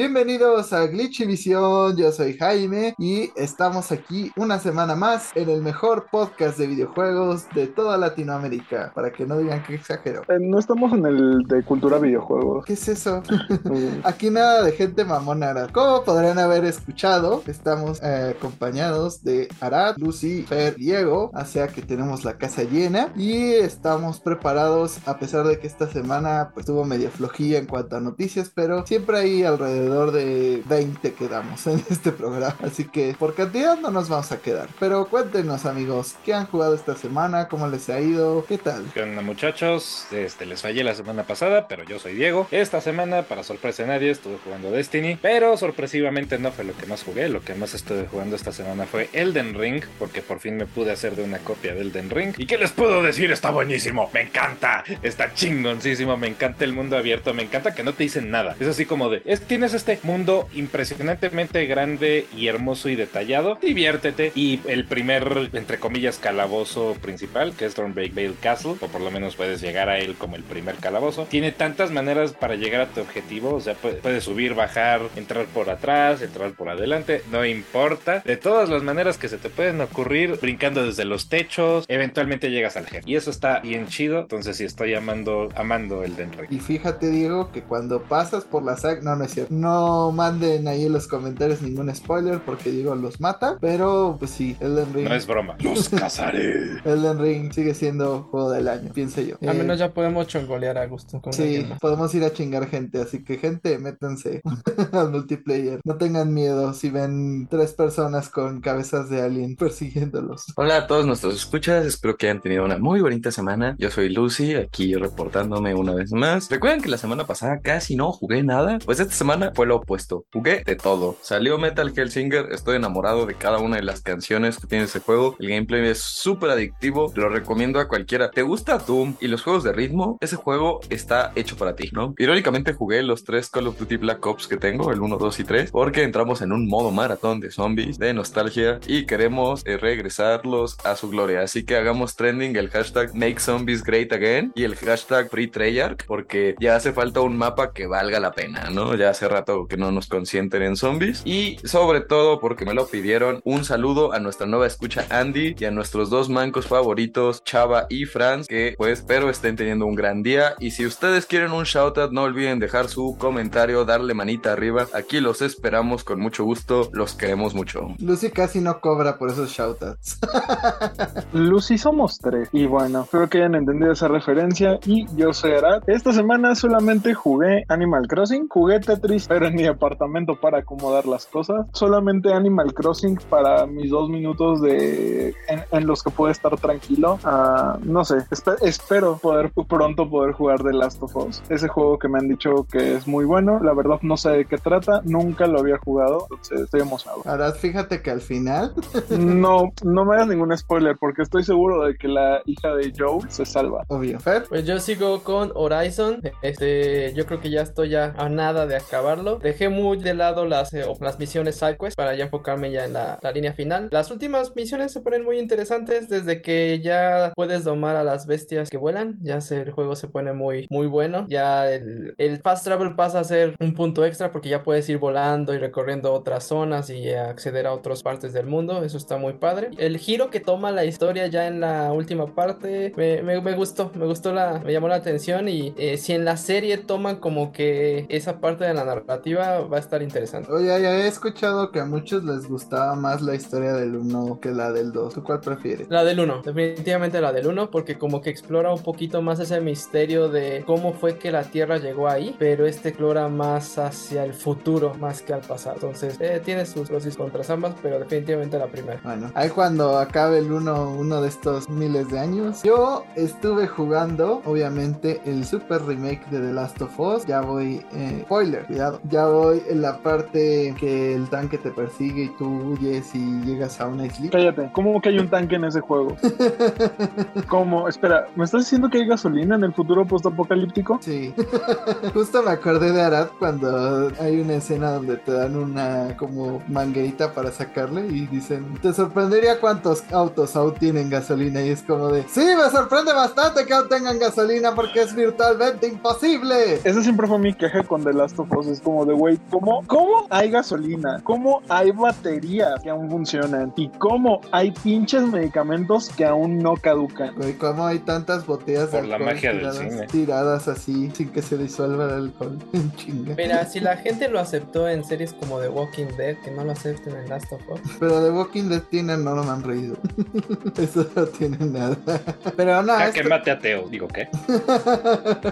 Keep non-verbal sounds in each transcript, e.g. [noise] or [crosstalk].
Bienvenidos a Glitchivisión, yo soy Jaime y estamos aquí una semana más en el mejor podcast de videojuegos de toda Latinoamérica, para que no digan que exagero. Eh, no estamos en el de cultura videojuegos. ¿Qué es eso? [laughs] [laughs] aquí nada de gente mamona. Como podrán haber escuchado, estamos eh, acompañados de Arad, Lucy, Fer, Diego, hacia que tenemos la casa llena y estamos preparados a pesar de que esta semana pues, estuvo medio flojilla en cuanto a noticias, pero siempre hay alrededor de 20 que damos en [laughs] este programa, así que por cantidad no nos vamos a quedar. Pero cuéntenos amigos, ¿qué han jugado esta semana? ¿Cómo les ha ido? ¿Qué tal? ¿Qué muchachos? Este, les fallé la semana pasada, pero yo soy Diego. Esta semana, para sorpresa de nadie, estuve jugando Destiny, pero sorpresivamente no fue lo que más jugué, lo que más estuve jugando esta semana fue Elden Ring, porque por fin me pude hacer de una copia de Elden Ring. ¿Y qué les puedo decir? Está buenísimo, me encanta, está chingoncísimo, me encanta el mundo abierto, me encanta que no te dicen nada. Es así como de, es, tienes este mundo impresionantemente grande y hermoso y detallado, diviértete. Y el primer, entre comillas, calabozo principal, que es Thornbake Vale Castle, o por lo menos puedes llegar a él como el primer calabozo, tiene tantas maneras para llegar a tu objetivo, o sea, puedes subir, bajar, entrar por atrás, entrar por adelante, no importa. De todas las maneras que se te pueden ocurrir, brincando desde los techos, eventualmente llegas al jefe. Y eso está bien chido, entonces sí estoy amando, amando el Den Y fíjate, Diego, que cuando pasas por la saga, no, no es cierto, no manden ahí en los comentarios ningún spoiler porque Diego los mata, pero pues sí, Elden Ring. No es broma, los cazaré. Elden Ring sigue siendo juego del año, pienso yo. Al menos ya podemos chongolear a gusto. Con sí, podemos ir a chingar gente, así que gente, métanse [laughs] al multiplayer. No tengan miedo si ven tres personas con cabezas de alien persiguiéndolos. Hola a todos nuestros escuchas, espero que hayan tenido una muy bonita semana. Yo soy Lucy, aquí reportándome una vez más. Recuerden que la semana pasada casi no jugué nada, pues esta semana fue lo opuesto. Jugué de todo. Salió Metal Hellsinger, estoy enamorado de cada una de las canciones que tiene ese juego. El gameplay es súper adictivo, lo recomiendo a cualquiera. ¿Te gusta Doom y los juegos de ritmo? Ese juego está hecho para ti, ¿no? Irónicamente jugué los tres Call of Duty Black Ops que tengo, el 1, 2 y 3, porque entramos en un modo maratón de zombies, de nostalgia y queremos eh, regresarlos a su gloria. Así que hagamos trending el hashtag Make Great Again y el hashtag Free Treyarch, porque ya hace falta un mapa que valga la pena, ¿no? Ya hace rato que no nos consienten en zombies y sobre todo porque me lo pidieron, un saludo a nuestra nueva escucha Andy y a nuestros dos mancos favoritos, Chava y Franz, que pues espero estén teniendo un gran día y si ustedes quieren un shoutout no olviden dejar su comentario, darle manita arriba, aquí los esperamos con mucho gusto, los queremos mucho. Lucy casi no cobra por esos shoutouts. [laughs] Lucy somos tres y bueno, espero que hayan entendido esa referencia y yo soy Arad. Esta semana solamente jugué Animal Crossing, jugué Tetris, pero en mi apartamento para acomodar las cosas. Solamente Animal Crossing para mis dos minutos de en, los que puedo estar tranquilo. Ah, no sé, espero poder pronto poder jugar The Last of Us. Ese juego que me han dicho que es muy bueno. La verdad no sé de qué trata, nunca lo había jugado, entonces estoy emocionado. Ahora fíjate que al final [laughs] no no me hagas ningún spoiler porque estoy seguro de que la hija de Joe se salva. Obvio. Pues yo sigo con Horizon. Este, yo creo que ya estoy ya a nada de Dejé muy de lado las, eh, las misiones sidequest para ya enfocarme ya en la, línea final. Las últimas misiones se ponen muy interesantes desde que ya puedes domar a las bestias que vuelan. Ya el juego se pone muy, muy bueno. Ya el, el fast travel pasa a ser un punto extra porque ya puedes ir volando y recorriendo otras zonas y acceder a otras partes del mundo. Eso está muy padre. El giro que toma la historia ya en la última parte me, me, me gustó. Me gustó la, me llamó la atención y eh, si en la serie toman como que esa parte de la narrativa va a estar interesante. Oye, ya he escuchado que a muchos les gustaba más la historia del 1 que la del 2. ¿Tú cuál prefieres? La del 1, definitivamente la del 1 porque como que explora un poquito más ese misterio de cómo fue que la Tierra llegó ahí, pero este explora más hacia el futuro más que al pasado. Entonces, eh, tiene sus pros y contras ambas, pero definitivamente la primera. Bueno, ahí cuando acabe el 1, uno de estos miles de años, yo estuve jugando, obviamente, el super remake de The Last of Us. Ya voy, eh, spoiler, cuidado, ya voy en la parte que el tanque te persigue y tú huyes y llegas a una isla. Cállate, ¿cómo que hay un tanque en ese juego? [laughs] ¿Cómo? Espera, ¿me estás diciendo que hay gasolina en el futuro postapocalíptico? Sí. [laughs] Justo me acordé de Arad cuando hay una escena donde te dan una como manguerita para sacarle y dicen, te sorprendería cuántos autos aún tienen gasolina y es como de, sí, me sorprende bastante que aún tengan gasolina porque es virtualmente imposible. Ese siempre fue mi queja con The Last of Us, es como de, güey, ¿cómo, ¿cómo hay gasolina? ¿Cómo hay baterías que aún funcionan? ¿Y cómo hay pinches medicamentos que aún no caducan? Güey, ¿cómo hay tantas botellas Por de la alcohol magia del tiradas, cine. tiradas así sin que se disuelva el alcohol? [laughs] Chinga. Mira, si la gente lo aceptó en series como The Walking Dead, que no lo acepten en Last of Us. Pero The Walking Dead tiene no, no me han reído. [laughs] Eso no tiene nada. [laughs] Pero no, Jaque este, mate ateo. Digo, ¿qué?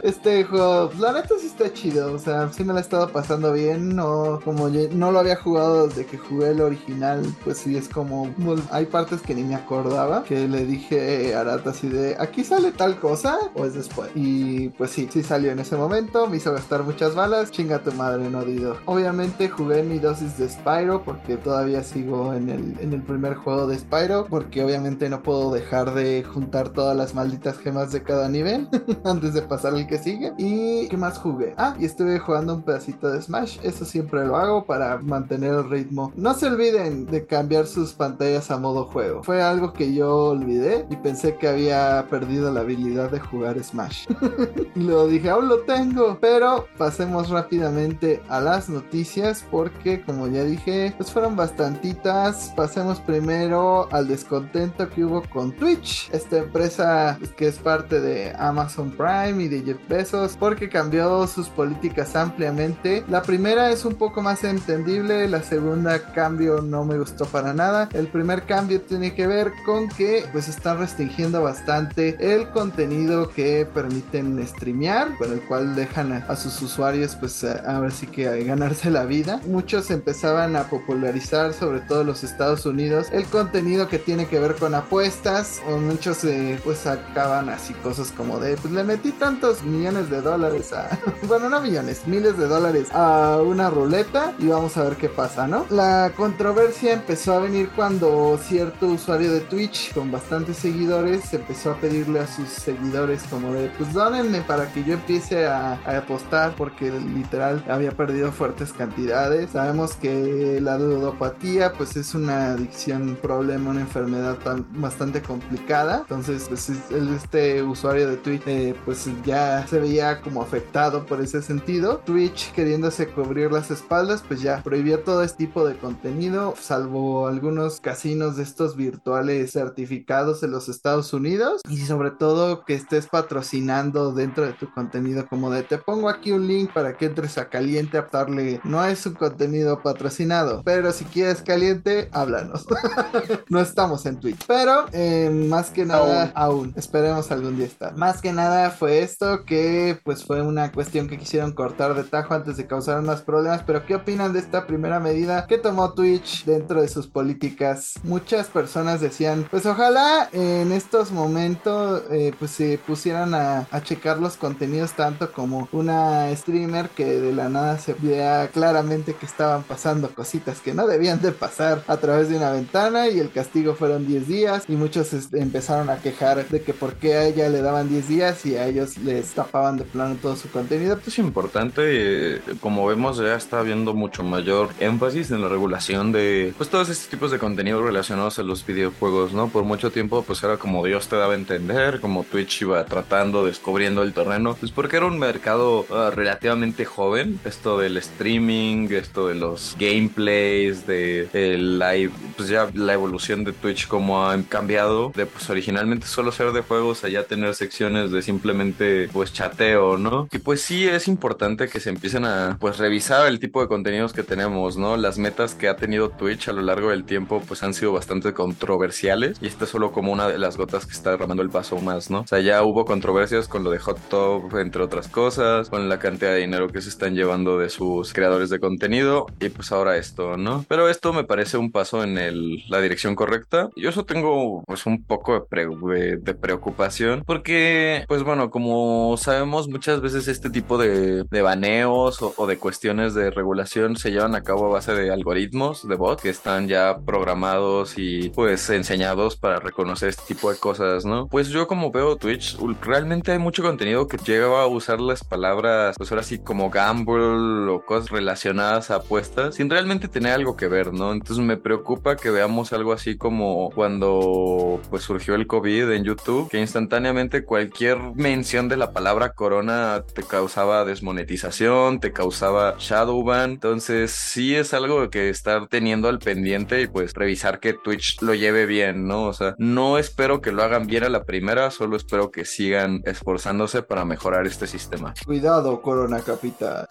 este juego, la neta sí está chido. O sea, sí me la he estado pasando bien. No, como no lo había jugado desde que jugué el original, pues sí es como. Hay partes que ni me acordaba. Que le dije a Arata así de aquí sale tal cosa o es después. Y pues sí, sí salió en ese momento. Me hizo gastar muchas balas. Chinga tu madre, no dido. Obviamente jugué mi dosis de Spyro porque todavía sigo en el, en el primer juego de Spyro. Porque obviamente no puedo dejar de juntar todas las malditas gemas de cada nivel [laughs] antes de pasar al que sigue. ¿Y qué más jugué? Ah, y estuve jugando un pedacito de Smash. Eso siempre lo hago para mantener el ritmo. No se olviden de cambiar sus pantallas a modo juego. Fue algo que yo olvidé y pensé que había perdido la habilidad de jugar Smash. [laughs] luego dije, aún lo tengo. Pero pasemos rápidamente a las noticias porque como ya dije, pues fueron bastantitas. Pasemos primero al descontento que hubo con Twitch. Esta empresa que es parte de Amazon Prime y de Jeff Bezos porque cambió sus políticas ampliamente. La primera es un poco más entendible, la segunda cambio no me gustó para nada. El primer cambio tiene que ver con que pues están restringiendo bastante el contenido que permiten streamear, con el cual dejan a, sus usuarios pues a, a ver si que a ganarse la vida. Muchos empezaban a popularizar, sobre todo los Estados Unidos, el contenido que tiene que ver con apuestas o muchos eh, pues sacaban así cosas como de pues le metí tantos millones de dólares a [laughs] bueno no millones miles de dólares a una ruleta y vamos a ver qué pasa no la controversia empezó a venir cuando cierto usuario de Twitch con bastantes seguidores empezó a pedirle a sus seguidores como de pues dónenme para que yo empiece a, apostar porque literal había perdido fuertes cantidades sabemos que la ludopatía pues es una adicción un problema una enfermedad tan, bastante complicada. Entonces pues este usuario de Twitch eh, pues ya se veía como afectado por ese sentido. Twitch queriéndose cubrir las espaldas pues ya prohibió todo este tipo de contenido salvo algunos casinos de estos virtuales certificados en los Estados Unidos. Y sobre todo que estés patrocinando dentro de tu contenido como de te pongo aquí un link para que entres a caliente a darle no es un contenido patrocinado pero si quieres caliente háblanos. [laughs] No estamos en Twitch pero eh, más que nada aún. esperemos algún día estar. Más que nada fue esto que pues fue una cuestión que quisieron cortar de tajo antes de causar más problemas pero qué opinan de esta primera medida que tomó Twitch dentro de sus políticas muchas personas decían pues ojalá en estos momentos eh, pues se pusieran a, a checar los contenidos tanto como una streamer que de la nada se veía claramente que estaban pasando cositas que no debían de pasar a través de una ventana y el castigo fueron 10 días y muchos empezaron a quejar de que por qué a ella le daban 10 días y a ellos les tapaban de plano todo su contenido. Es importante, eh, como vemos ya está habiendo mucho mayor énfasis en la regulación de pues todos estos tipos de contenido relacionados a los videojuegos, ¿no? Por mucho tiempo pues era como Dios te daba a entender, como Twitch iba tratando, descubriendo el terreno, pues porque era un mercado ah, relativamente joven, esto del streaming, esto de los gameplays, de el live, pues ya la evolución de Twitch como ha cambiado de pues originalmente solo ser de juegos a ya tener secciones de simplemente pues chateo, ¿no? Y pues sí es importante que se empiecen a pues revisar el tipo de contenidos que tenemos, ¿no? Las metas que ha tenido Twitch a lo largo del tiempo pues han sido bastante controversiales y esta es solo como una de las gotas que está derramando el vaso más, ¿no? O sea, ya hubo controversias con lo de Hot Top, entre otras cosas, con la cantidad de dinero que se están llevando de sus creadores de contenido y pues ahora esto, ¿no? Pero esto me parece un paso en la dirección correcta. Yo eso tengo pues un poco de preocupación porque pues bueno, como sabemos muchas veces este tipo de, de baneos o, o de cuestiones de regulación se llevan a cabo a base de algoritmos de bot que están ya programados y pues enseñados para reconocer este tipo de cosas, ¿no? Pues yo como veo Twitch, realmente hay mucho contenido que llega a usar las palabras, pues ahora sí como gamble o cosas relacionadas a apuestas sin realmente tener algo que ver, ¿no? Entonces me preocupa que veamos algo así como cuando pues surgió el COVID en YouTube, que instantáneamente cualquier mención de la palabra corona te causaba desmonetización, te causaba Shadowban. Entonces sí es algo que estar teniendo al pendiente y pues revisar que Twitch lo lleve bien, ¿no? O sea, no espero que lo hagan bien a la primera, solo espero que sigan esforzándose para mejorar este sistema. Cuidado, Corona Capital.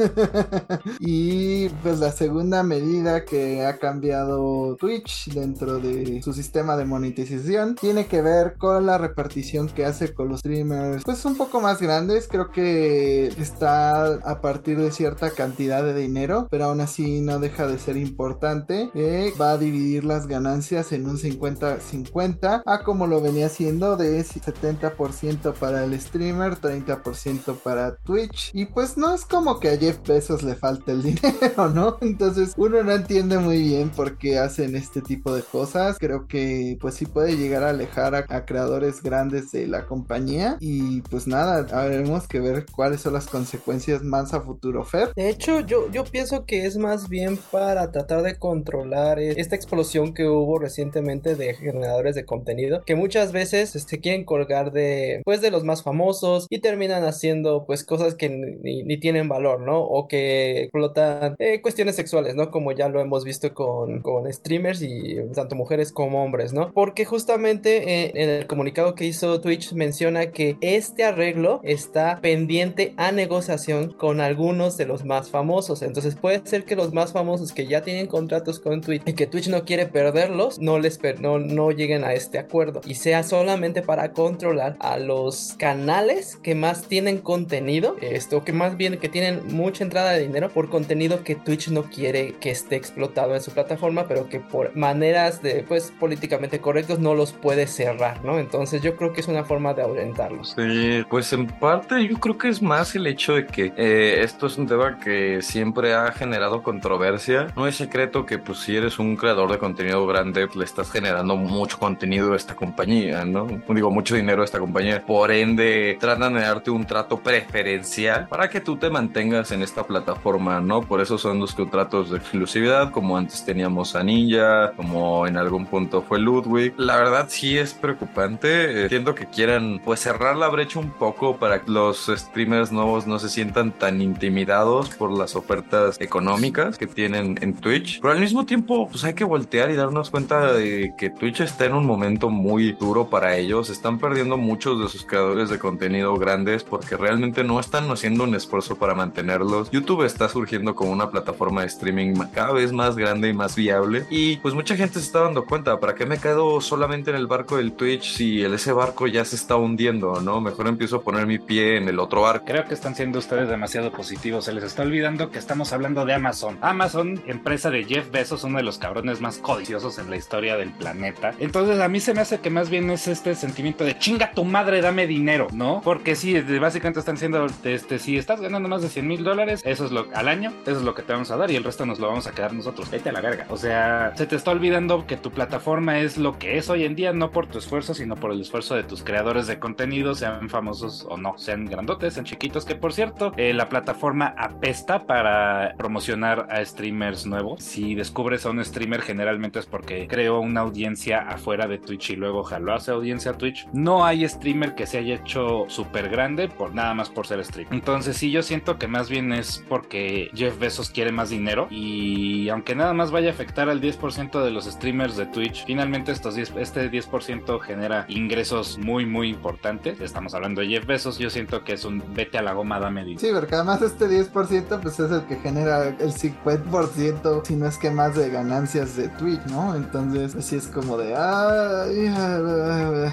[laughs] y pues la segunda medida que ha cambiado Twitch dentro de su sistema de monetización tiene que ver con la repartición que hace con los streamers, pues un poco más grandes. Creo que está a partir de cierta cantidad de dinero, pero aún así no deja de ser importante. Eh, va a dividir las ganancias en un 50-50, a como lo venía haciendo de 70% para el streamer, 30% para Twitch. Y pues no es como que a Jeff Bezos le falte el [laughs] dinero, ¿no? Entonces uno no entiende muy bien por qué hacen este tipo de cosas. Creo que pues sí puede llegar a alejar a, a creadores grandes de la compañía. Y pues nada, habremos que ver cuáles son las consecuencias más a futuro, Fer. De hecho, yo, yo pienso que es más bien para tratar de controlar esta explosión que hubo recientemente de generadores de contenido que muchas veces se este, quieren colgar de pues de los más famosos y terminan haciendo pues cosas que ni, tienen valor, ¿no? O que explotan eh, cuestiones sexuales, ¿no? Como ya lo hemos visto con, con streamers y tanto mujeres como hombres, ¿no? Porque justamente eh, en el comunicado que hizo Twitch menciona que este arreglo está pendiente a negociación con algunos de los más famosos. Entonces puede ser que los más famosos que ya tienen contratos con Twitch y que Twitch no quiere perderlos, no les no, no lleguen a este acuerdo y sea solamente para controlar a los canales que más tienen contenido, esto que más bien que tienen mucha entrada de dinero por contenido que Twitch no quiere que esté explotado en su plataforma, pero que por maneras de pues políticamente correctos no los puede cerrar, ¿no? Entonces yo creo que es una forma de ahuyentarlos. Sí, pues en parte yo creo que es más el hecho de que eh, esto es un tema que siempre ha generado controversia. No es secreto que pues si eres un creador de contenido grande, le estás generando mucho contenido a esta compañía, ¿no? Digo, mucho dinero a esta compañía. Por ende, tratan de darte un trato preferencial para que tú te mantengas en esta plataforma, ¿no? Por eso son los contratos de exclusividad, como antes teníamos a Ninja, como en algún punto fue Ludwig. La verdad sí es preocupante. Entiendo que quieran pues cerrar la brecha un poco para que los streamers nuevos no se sientan tan intimidados por las ofertas económicas que tienen en Twitch. Pero al mismo tiempo, pues hay que voltear y darnos cuenta de que Twitch está en un momento muy duro para ellos. Están perdiendo muchos de sus creadores de contenido grandes porque realmente no están haciendo un esfuerzo para mantenerlos. YouTube está surgiendo como una plataforma de streaming cada vez más grande y más viable. Y pues mucha gente se está dando cuenta, ¿para qué me quedo solamente en el barco del Twitch si ese barco ya se está hundiendo, no? Mejor empiezo a poner mi pie en el otro barco. Creo que están siendo ustedes demasiado positivos. Está olvidando que estamos hablando de Amazon. Amazon, empresa de Jeff Bezos, uno de los cabrones más codiciosos en la historia del planeta. Entonces a mí se me hace que más bien es este sentimiento de chinga tu madre, dame dinero, ¿no? Porque sí, básicamente están diciendo, este, si estás ganando más de 100 mil dólares, eso es lo al año, eso es lo que te vamos a dar y el resto nos lo vamos a quedar nosotros. Vete a la verga. O sea, se te está olvidando que tu plataforma es lo que es hoy en día, no por tu esfuerzo, sino por el esfuerzo de tus creadores de contenido, sean famosos o no, sean grandotes, sean chiquitos, que por cierto, eh, la plataforma apesta para promocionar a streamers nuevos. Si descubres a un streamer, generalmente es porque creó una audiencia afuera de Twitch y luego jaló hace audiencia a Twitch. No hay streamer que se haya hecho súper grande por nada más por ser streamer. Entonces sí, yo siento que más bien es porque Jeff Bezos quiere más dinero y aunque nada más vaya a afectar al 10% de los streamers de Twitch, finalmente estos 10, este 10% genera ingresos muy muy importantes. Estamos hablando de Jeff Bezos, yo siento que es un vete a la goma, dame dinero. Sí, porque además este 10% pues es el que genera el 50%, si no es que más de ganancias de Twitch, ¿no? Entonces así es como de,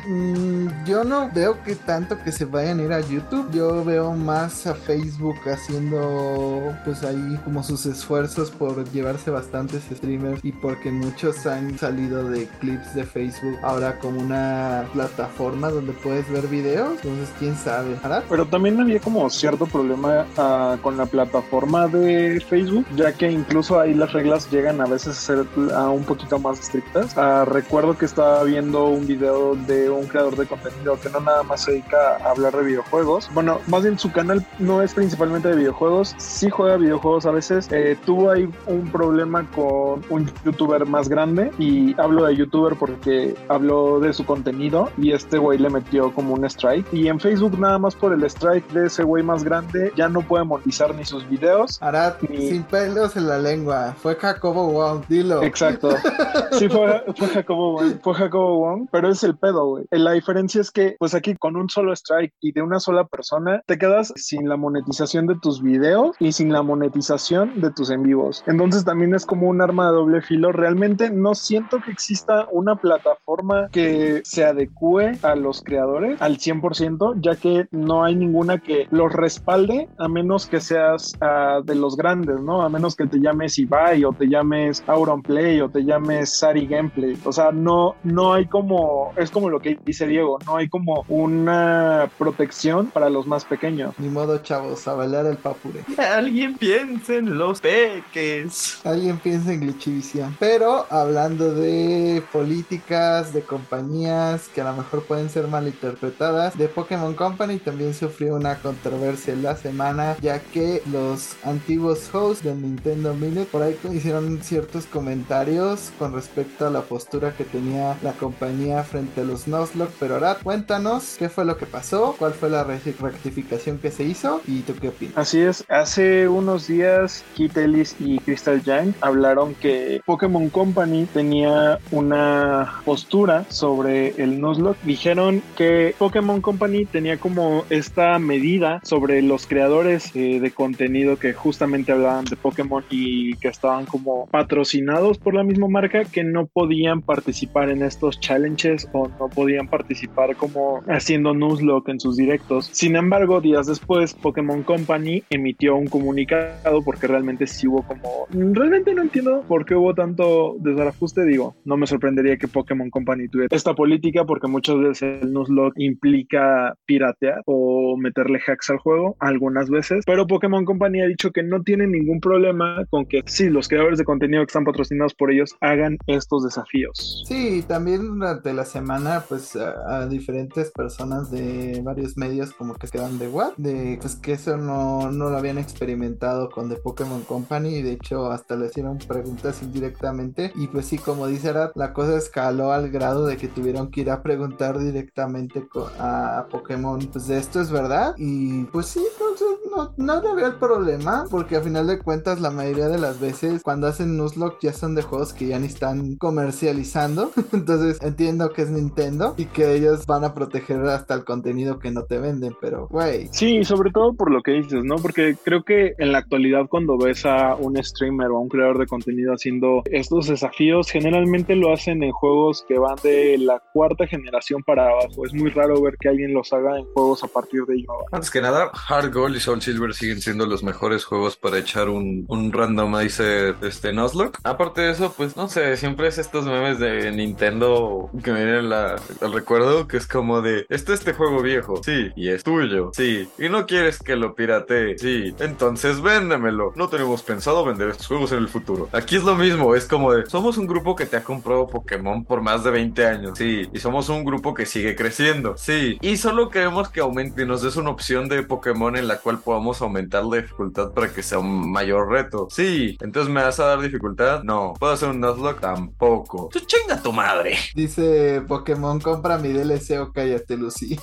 mm, yo no veo que tanto que se vayan a ir a YouTube, yo veo más a Facebook haciendo pues ahí como sus esfuerzos por llevarse bastantes streamers y porque muchos han salido de clips de Facebook ahora como una plataforma donde puedes ver videos, entonces quién sabe. Pero también había como cierto problema uh, con la plataforma de Facebook, ya que incluso ahí las reglas llegan a veces a ser un poquito más estrictas. Uh, recuerdo que estaba viendo un video de un creador de contenido que no nada más se dedica a hablar de videojuegos. Bueno, más bien su canal no es principalmente de videojuegos, sí juega videojuegos a veces. Eh, tuvo ahí un problema con un youtuber más grande y hablo de youtuber porque habló de su contenido y este güey le metió como un strike. Y en Facebook nada más por el strike de ese güey más grande ya no puede monetizar ni sus videos. Arad, sin pelos en la lengua. Fue Jacobo Wong, dilo. Exacto. [laughs] Sí, fue, fue Jacobo Wong. Fue Jacobo Wong, pero es el pedo, güey. La diferencia es que, pues aquí con un solo strike y de una sola persona, te quedas sin la monetización de tus videos y sin la monetización de tus en vivos. Entonces también es como un arma de doble filo. Realmente no siento que exista una plataforma que se adecue a los creadores al 100%, ya que no hay ninguna que los respalde a menos que seas ah, de los grandes, ¿no? A menos que te llames Ibai o te llames Auron Play o te llames Sari Gameplay. O sea, no, no hay como, es como lo que dice Diego, no hay como una protección para los más pequeños. Ni modo, chavos, a bailar el papure. Alguien piensa en los peques. Alguien piensa en Glitchivisión. Pero hablando de políticas, de compañías que a lo mejor pueden ser malinterpretadas, de Pokémon Company también sufrió una controversia en la semana, ya que los antiguos hosts del Nintendo Minute por ahí hicieron ciertos comentarios con respecto a la postura que tenía la compañía frente a los Nuzlocke. Pero ahora cuéntanos qué fue lo que pasó, cuál fue la re- rectificación que se hizo y tú qué opinas. Así es, hace unos días Kit Ellis y Crystal Yang hablaron que Pokémon Company tenía una postura sobre el Nuzlocke. Dijeron que Pokémon Company tenía como esta medida sobre los creadores eh, de contenido que justamente hablaban de Pokémon y que estaban como patrocinados por la misma marca que no podían participar en estos challenges o no podían participar como haciendo Nuzlocke en sus directos. Sin embargo, días después Pokémon Company emitió un comunicado porque realmente sí hubo como... Realmente no entiendo por qué hubo tanto desbarajuste, digo, no me sorprendería que Pokémon Company tuviera esta política porque muchas veces el Nuzlocke implica piratear o meterle hacks al juego, algunas veces, pero Pokémon Company ha dicho que no tiene ningún problema con que sí, los creadores de contenido que están patrocinados por ellos hagan estos desafíos. Sí, también durante la semana, pues a, diferentes personas de varios medios como que quedan de what, de pues que eso no, no lo habían experimentado con The Pokémon Company y de hecho hasta le hicieron preguntas indirectamente y pues sí, como dice la cosa escaló al grado de que tuvieron que ir a preguntar directamente a Pokémon, pues de esto es verdad y pues sí, entonces no, no le veo el problema porque a final de cuentas la mayoría de las veces cuando hacen Nuzlocke ya son de juegos que ya ni están comercializando. [laughs] Entonces entiendo que es Nintendo y que ellos van a proteger hasta el contenido que no te venden, pero güey. Sí, sobre todo por lo que dices, ¿no? Porque creo que en la actualidad cuando ves a un streamer o a un creador de contenido haciendo estos desafíos, generalmente lo hacen en juegos que van de la cuarta generación para abajo. Es muy raro ver que alguien los haga en juegos a partir de ello. Antes que nada, Hard Gold y Soul Silver siguen siendo los mejores juegos para echar un, un randomizer este, Nuzlocke. Aparte de eso, pues no sé, siempre es estos memes de Nintendo que me vienen al recuerdo, que es como de, este este juego viejo, sí, y es tuyo, sí, y no quieres que lo piratee, sí, entonces véndemelo. No tenemos pensado vender estos juegos en el futuro. Aquí es lo mismo, es como de, somos un grupo que te ha comprado Pokémon por más de 20 años, sí, y somos un grupo que sigue creciendo, sí, y solo queremos que aumente y nos des una opción de Pokémon en la cual podamos aumentar la dificultad para que sea un mayor reto. Sí, entonces me vas a dar dificultad? No. ¿Puedo hacer un Nuzlocke? Tampoco. ¡Tú chinga tu madre! Dice Pokémon, compra mi DLC o cállate, Lucy.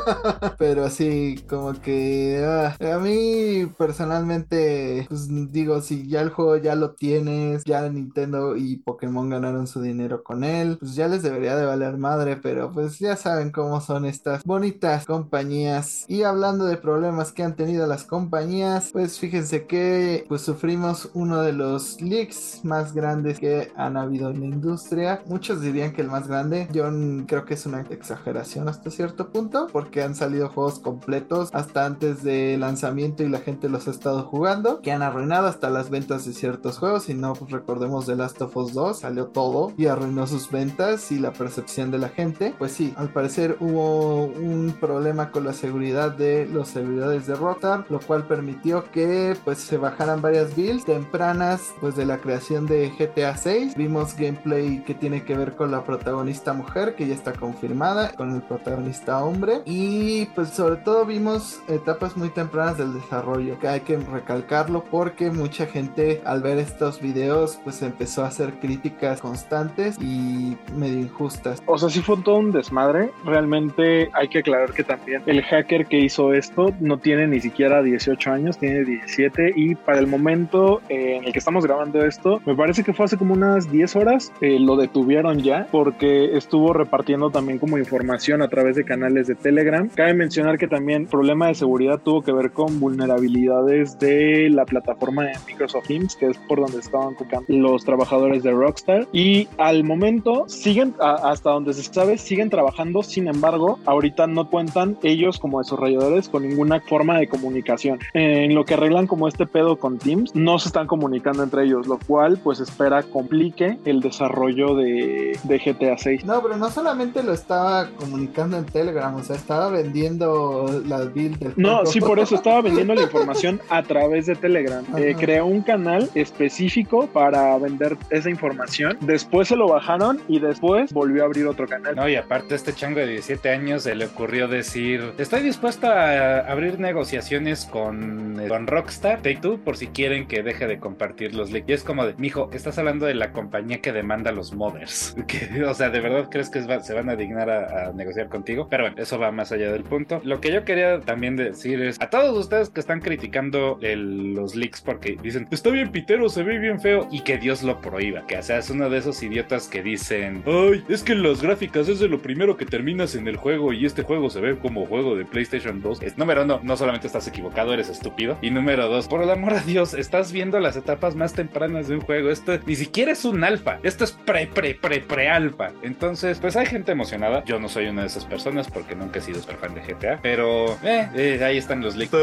[laughs] Pero sí, como que ah, a mí personalmente, pues digo, si ya el juego ya lo tienes, ya Nintendo y Pokémon ganaron su dinero con él, pues ya les debería de valer madre, pero pues ya saben cómo son estas bonitas compañías. Y hablando de problemas que han tenido las compañías, pues fíjense que pues sufrimos uno de los leaks más grandes que han habido en la industria. Muchos dirían que el más grande, yo creo que es una exageración hasta cierto punto, porque han salido juegos completos hasta antes del lanzamiento y la gente los ha estado jugando, que han arruinado hasta las ventas de ciertos juegos. Si no, pues recordemos The Last of Us 2, salió todo y arruinó sus ventas y la percepción de la gente. Pues sí, al parecer hubo un problema con la seguridad de los servidores de Rotar, lo cual permitió que pues se bajaran varias builds tempranas pues de la creación de GTA 6. Vimos gameplay que tiene que ver con la protagonista mujer que ya está confirmada, con el protagonista hombre y pues sobre todo vimos etapas muy tempranas del desarrollo que hay que recalcarlo porque mucha gente al ver estos videos pues empezó a hacer críticas constantes y medio injustas. O sea, sí fue todo un desmadre. Realmente hay que aclarar que también el hacker que hizo esto no tiene ni siquiera siquiera 18 años, tiene 17 y para el momento eh, en el que estamos grabando esto, me parece que fue hace como unas 10 horas, eh, lo detuvieron ya porque estuvo repartiendo también como información a través de canales de Telegram. Cabe mencionar que también problema de seguridad tuvo que ver con vulnerabilidades de la plataforma de Microsoft Teams, que es por donde estaban los trabajadores de Rockstar. Y al momento siguen, hasta donde se sabe, siguen trabajando. Sin embargo, ahorita no cuentan ellos como desarrolladores con ninguna forma de comunicación. En lo que arreglan como este pedo con Teams, no se están comunicando entre ellos, lo cual pues espera complique el desarrollo de, de GTA 6. No, pero no solamente lo estaba comunicando en Telegram, o sea, estaba vendiendo las builds del No, sí, por eso estaba [laughs] vendiendo la información a través de Telegram. Eh, creó un canal específico para vender esa información. Después se lo bajaron y después volvió a abrir otro canal. No, y aparte este chango de 17 años se le ocurrió decir, estoy dispuesto a abrir negociaciones con, con Rockstar, Take Two, por si quieren que deje de compartir los links. Y es como de, mijo, estás hablando de la compañía que demanda los modders. [laughs] o sea, ¿de verdad crees que se van a dignar a, negociar contigo? Pero bueno, eso va más allá del punto. Lo que yo quería también decir es, a todos ustedes que están criticando los leaks porque dicen, está bien pitero, se ve bien feo, y que Dios lo prohíba. Que o sea, uno de esos idiotas que dicen, ay, es que las gráficas es de lo primero que terminas en el juego y este juego se ve como juego de PlayStation 2. Es, número uno, no solamente estás equivocado, eres estúpido. Y número dos, por el amor de Dios, estás viendo las etapas más tempranas de un juego. Esto ni siquiera es un alfa, esto es pre, pre, pre, pre alfa. Entonces, pues hay gente emocionada. Yo no soy una de esas personas porque nunca he sido super fan de GTA, pero eh, eh, ahí están los leaks.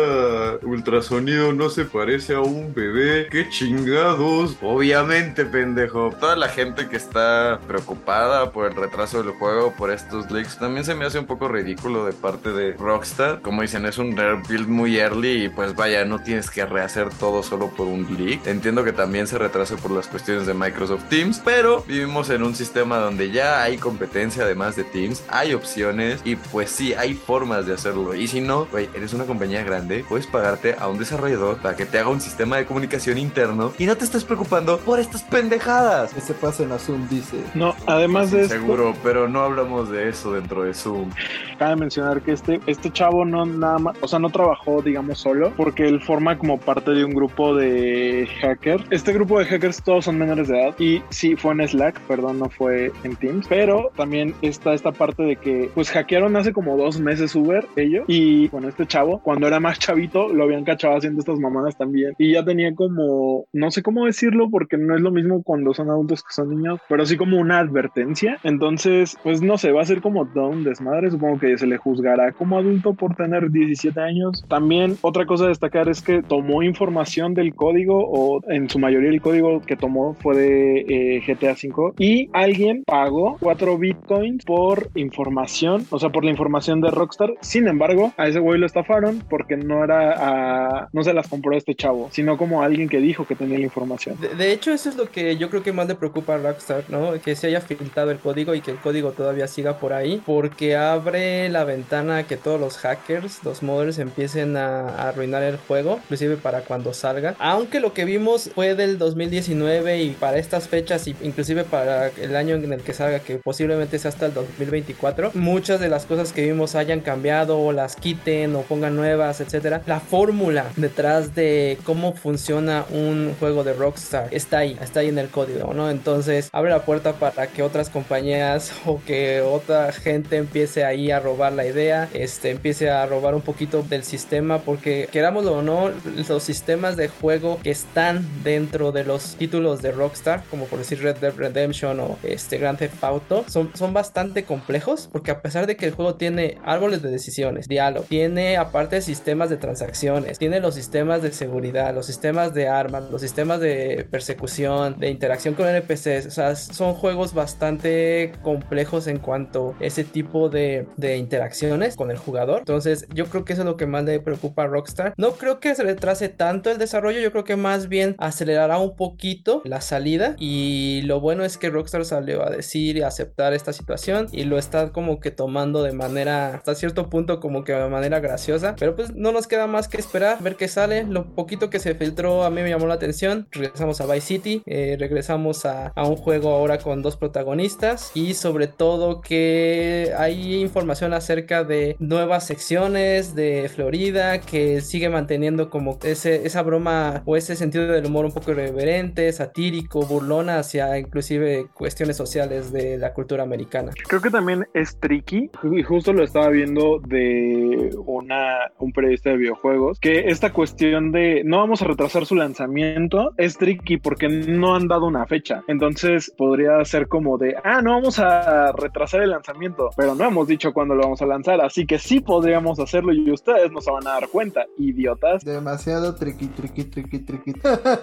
ultrasonido no se parece a un bebé. ¡Qué chingados! Obviamente, pendejo. Toda la gente que está preocupada por el retraso del juego, por estos leaks, también se me hace un poco ridículo de parte de Rockstar. Como dicen, es un build muy early y pues vaya, no tienes que rehacer todo solo por un leak. Entiendo que también se retrasa por las cuestiones de Microsoft Teams, pero vivimos en un sistema donde ya hay competencia además de Teams, hay opciones y pues sí, hay formas de hacerlo. Y si no, güey, eres una compañía grande, puedes pagarte a un desarrollador para que te haga un sistema de comunicación interno y no te estés preocupando por estas pendejadas. Que se pasen a Zoom, dice. No, además de eso. Seguro, pero no hablamos de eso dentro de Zoom. Cabe mencionar que este, este chavo no nada más, o sea, no trabajó, digamos, solo, porque él forma como parte de un grupo de hackers. Este grupo de hackers todos son menores de edad y sí fue en Slack, perdón, no fue en Teams, pero también está esta parte de que pues hackearon hace como dos meses Uber ellos y bueno, este chavo, cuando era más chavito, lo habían cachado haciendo estas mamadas también y ya tenía como, no sé cómo decirlo porque no es lo mismo cuando son adultos que son niños, pero sí como una advertencia. Entonces, pues no sé, va a ser como down desmadre, supongo que se le juzgará como adulto por tener 17 años. También otra cosa a destacar es que tomó información del código o en su mayoría el código que tomó fue de eh, GTA 5 y alguien pagó 4 bitcoins por información, o sea, por la información de Rockstar. Sin embargo, a ese güey lo estafaron porque no era a, no se las compró este chavo, sino como alguien que dijo que tenía la información. De, hecho, eso es lo que yo creo que más le preocupa a Rockstar, ¿no? Que se haya filtrado el código y que el código todavía siga por ahí, porque abre la ventana que todos los hackers, los modders empiecen a, arruinar el juego, inclusive para cuando salga. Aunque lo que vimos fue del 2019 y para estas fechas, inclusive para el año en el que salga, que posiblemente sea hasta el 2024, muchas de las cosas que vimos hayan cambiado o las quiten o pongan nuevas, etcétera. La fórmula detrás de cómo funciona un juego de Rockstar está ahí, está ahí en el código, ¿no? Entonces abre la puerta para que otras compañías [laughs] o que otra gente empiece ahí a robar la idea, este empiece a robar un poquito del sistema porque querámoslo o no, los sistemas de juego que están dentro de los títulos de Rockstar, como por decir Red Dead Redemption o este Grand Theft Auto, son, son bastante complejos porque a pesar de que el juego tiene árboles de decisiones, diálogo, tiene aparte sistemas de transacciones, tiene los sistemas de seguridad, los sistemas de armas, los sistemas de persecución, de interacción con NPCs, o sea, son juegos bastante complejos en cuanto a ese tipo de, de interacciones con el jugador. Entonces, yo creo que eso es lo que más le preocupa a Rockstar. No creo que se retrase tanto el desarrollo, yo creo que más bien acelerará un poquito la salida. Y lo bueno es que Rockstar salió a decir y a aceptar esta situación y lo está como que tomando de manera, hasta cierto punto, como que de manera graciosa. Pero pues no nos queda más que esperar, ver qué sale. Lo poquito que se filtró a mí me llamó la atención. Regresamos a Vice City, eh, regresamos a, a un juego ahora con dos protagonistas y sobre todo que hay información acerca de nuevas secciones de Florida que sigue manteniendo como ese, esa broma o ese sentido del humor un poco irreverente, satírico, burlona hacia inclusive cuestiones sociales de la cultura americana. Creo que también es tricky, y justo lo estaba viendo de una, un periodista de videojuegos, que esta cuestión de no vamos a retrasar su lanzamiento es tricky porque no han dado una fecha. Entonces podría ser como de, ah, no vamos a retrasar el lanzamiento, pero no hemos dicho cuándo lo vamos a lanzar, así que sí podríamos hacerlo y ustedes no se van a dar cuenta, idiotas. Demasiado tricky, tricky, tricky, tricky.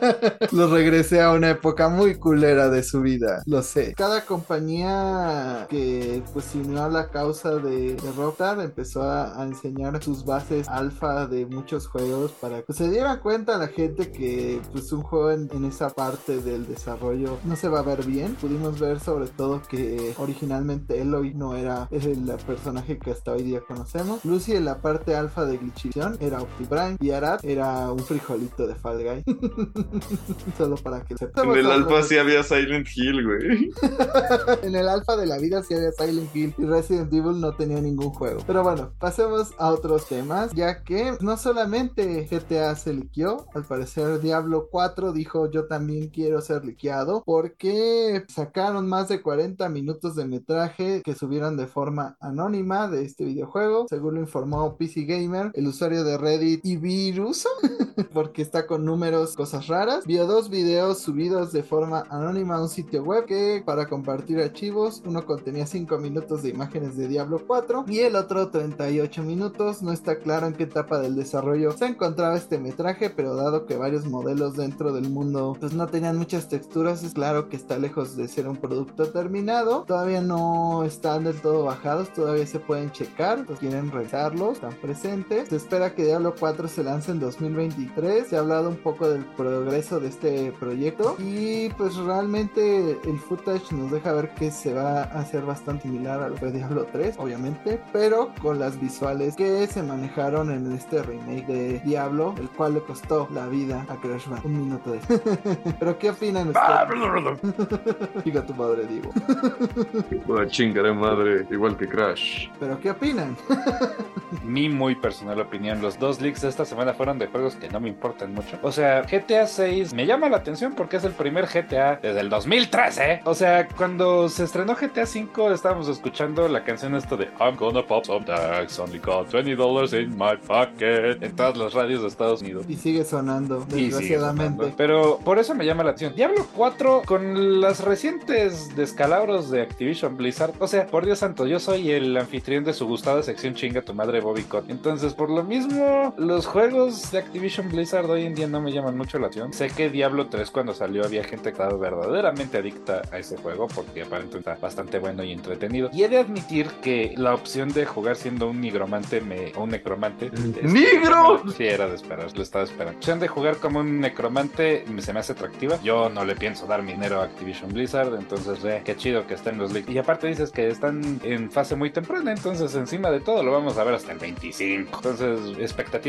[laughs] Los regresé a una época muy culera de su vida, lo sé. Cada compañía que pues se unió a la causa de, de empezó a, enseñar sus bases alfa de muchos juegos para que se diera cuenta la gente que pues un juego en, esa parte del desarrollo no se va a ver bien. Pudimos ver sobre todo que originalmente Eloy no era el personaje que hasta hoy día conocemos. Lucy en la parte alfa de Glitchivision era Y Arad era un frijolito de Fall Guy. [laughs] Solo para que En el alfa sí había Silent Hill, güey. [laughs] en el alfa de la vida sí había Silent Hill y Resident Evil no tenía ningún juego. Pero bueno, pasemos a otros temas, ya que no solamente GTA se liqueó, al parecer Diablo 4 dijo yo también quiero ser liqueado porque sacaron más de 40 minutos de metraje que subieron de forma anónima de este videojuego, según lo informó PC Gamer, el usuario de Reddit y Viruso, [laughs] porque está con números, cosas raras, vio dos videos subidos de forma anónima a un sitio web que para compartir archivos, uno contenía 5 minutos de imágenes de Diablo 4 y el otro 38 minutos, no está claro en qué etapa del desarrollo se encontraba este metraje, pero dado que varios modelos dentro del mundo pues no tenían muchas texturas, es claro que está lejos de ser un producto terminado, todavía no están del todo bajados, todavía se pueden checar, pues quieren revisarlos, están presentes, se espera que Diablo 4 se lance en 2023, se ha hablado un poco del progreso de este proyecto y pues realmente el footage nos deja ver que se va a hacer bastante similar a lo de Diablo 3, obviamente, pero con las visuales que se manejaron en este remake de Diablo, el cual le costó la vida a Crash Band. Un minuto de. [laughs] pero ¿qué opinan ustedes? Diga [laughs] tu madre, digo. [laughs] Una chinga de madre, igual que Crash. pero ¿qué opinan? Mi muy personal opinión, los dos leaks de esta semana fueron de juegos que no me importan mucho. O sea, GTA 6 me llama la atención porque es el primer GTA desde el 2013. O sea, cuando se estrenó GTA 5 estábamos escuchando la canción esto de I'm gonna pop some tags, only got 20 dollars in my pocket en todas las radios de Estados Unidos. y sigue sonando, sigue desgraciadamente. sonando. Pero por eso me llama la atención. Diablo 4 con las recientes descalabros de Activision Blizzard. O sea, por Dios santo, yo soy el anfitrión de su gustada sección chinga tu madre Bobby Cott. Entonces, por lo mismo, los juegos de Activision Blizzard hoy en día no me llaman mucho la atención. Sé que Diablo 3 cuando salió había gente que estaba verdaderamente adicta a ese juego porque aparentemente está bastante bueno y entretenido. Y he de admitir que la opción de jugar siendo un nigromante me, o un necromante. es- ¡Nigro! Sí, era de esperar, lo estaba esperando. La opción de jugar como un necromante se me hace atractiva. Yo no le pienso dar mi dinero a Activision Blizzard, entonces eh, qué chido que estén los leaks. Y aparte dices que están en fase muy temprana, entonces encima de todo lo vamos a ver hasta el 25. Entonces,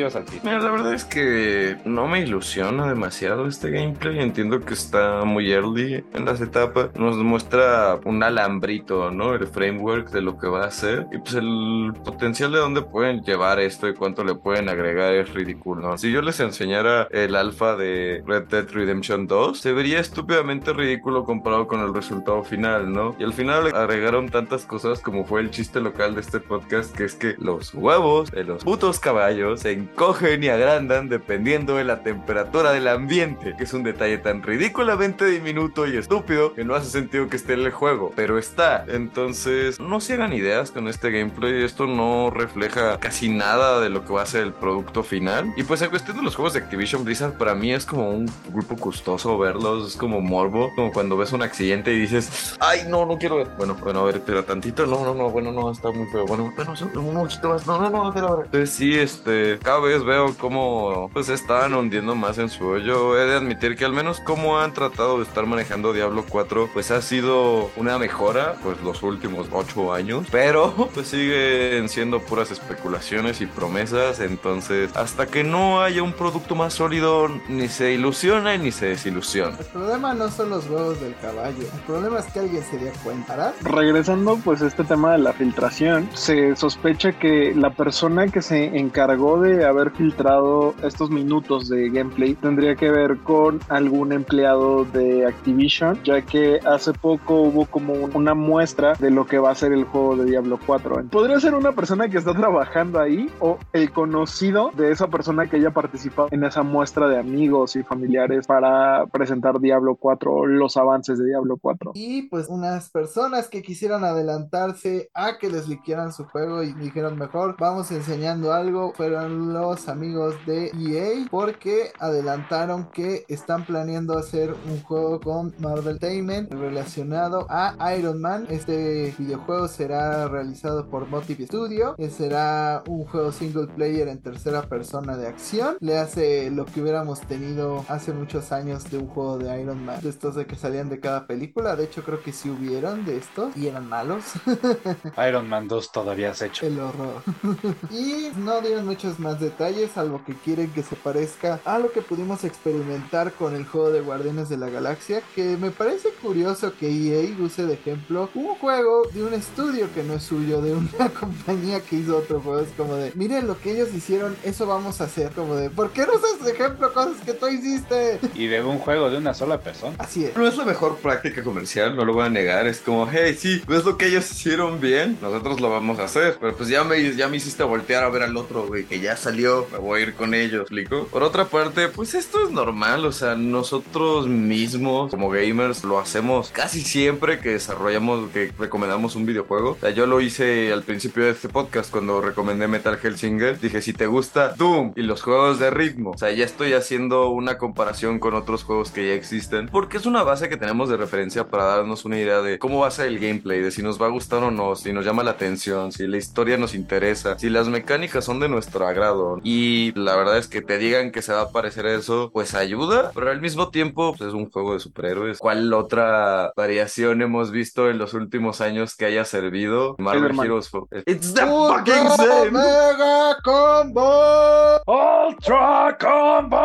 expectativas al. Mira, la verdad es que no me ilusiona demasiado este gameplay. Entiendo que está muy early en las etapas. Nos muestra un alambrito, ¿no? El framework de lo que va a hacer. Y pues el potencial de dónde pueden llevar esto y cuánto le pueden agregar es ridículo. ¿no? Si yo les enseñara el alfa de Red Dead Redemption 2, se vería estúpidamente ridículo comparado con el resultado final, ¿no? Y al final agregaron tantas cosas como fue el chiste local de este podcast, que es que los huevos de los putos caballos se encogen y agrandan dependiendo de la temperatura del ambiente, que es un detalle tan ridículamente diminuto y estúpido que no hace sentido que esté en el juego, pero está. Entonces, no se hagan ideas con este gameplay, esto no refleja casi nada de lo que va a ser el producto final. Y pues en cuestión de los juegos de Activision Blizzard, para mí es como un grupo gustoso verlos, es como morbo, como cuando ves un accidente y dices, ay, no, no quiero ver. Bueno, bueno, a ver, espera tantito, no, no, no, bueno, no, está muy feo. Bueno, bueno, un poquito más, no, no, no, espera. Entonces sí, este, cada vez veo cómo pues están hundiendo más en su hoyo. He de admitir que al menos como han tratado de estar manejando Diablo 4, pues ha sido una mejora, pues los últimos 8 años, pero [laughs] pues siguen siendo puras especulaciones y promesas, entonces hasta que no haya un producto más sólido, ni se ilusiona ni se desilusiona. El problema no son los huevos del caballo, el problema es que alguien se dio cuenta. ¿verdad? Regresando pues a este tema de la filtración, se sospecha que la persona que se encargó de haber filtrado estos minutos de gameplay tendría que ver con algún empleado de Activision, ya que hace poco hubo como una muestra de lo que va a ser el juego de Diablo 4. Podría ser una persona que está trabajando ahí o el conocido de esa persona que haya participado en esa muestra de amigos y familiares para presentar Diablo 4 los avances de Diablo 4. Y pues unas personas que quisieran adelantarse a que les liquieran su juego y dijeron mejor, vamos enseñando algo, fueron los amigos de EA porque adelantaron que están planeando hacer un juego con Marvel Tainment relacionado a Iron Man. Este videojuego será realizado por Motive Studio, será un juego single player en tercera persona de acción. Le hace lo que hubiéramos tenido hace muchos años de un juego de Iron Man, de estos de que salían de cada película. De hecho, creo que sí hubieron de estos y eran malos. [laughs] Iron Man 2 todavía has hecho. El horror. [laughs] y no dieron muchos más detalles, salvo que quieren que se parezca a lo que pudimos experimentar con el juego de Guardianes de la Galaxia, que me parece curioso que EA use de ejemplo un juego de un estudio que no es suyo, de una [laughs] compañía que hizo otro juego. Es como de, miren lo que ellos hicieron, eso vamos a hacer. Como de, ¿por qué no usas de ejemplo cosas que tú hiciste? Y de un juego de una sola persona. Así es. No es la mejor práctica comercial, no lo voy a negar. Es como, hey, sí, ves lo que ellos hicieron bien, nosotros lo vamos a hacer. Pero pues ya me, ya me hiciste voltear a ver al otro, güey, que ya salió, me voy a ir con ellos, ¿explico? Por otra parte, pues esto es normal, o sea, nosotros mismos como gamers lo hacemos casi siempre que desarrollamos, que recomendamos un videojuego. O sea, yo lo hice al principio de este podcast cuando recomendé Metal Hellsinger. Dije, si te gusta Doom y los juegos de ritmo, o sea, ya estoy haciendo una comparación con otros juegos que ya existen, porque es una base que tenemos de referencia para darnos una idea de cómo va a ser el gameplay, de si nos va a gustar o no, si nos llama la atención, si la historia nos interesa, si las mecánicas son de nuestro agrado. Y la verdad es que te digan que se va a parecer eso, pues ayuda, pero al mismo tiempo pues, es un juego de superhéroes. ¿Cuál otra variación hemos visto en los últimos años que haya servido? Marvel Spider-Man. Heroes. It's the fucking same. Mega Combo. Ultra Combo.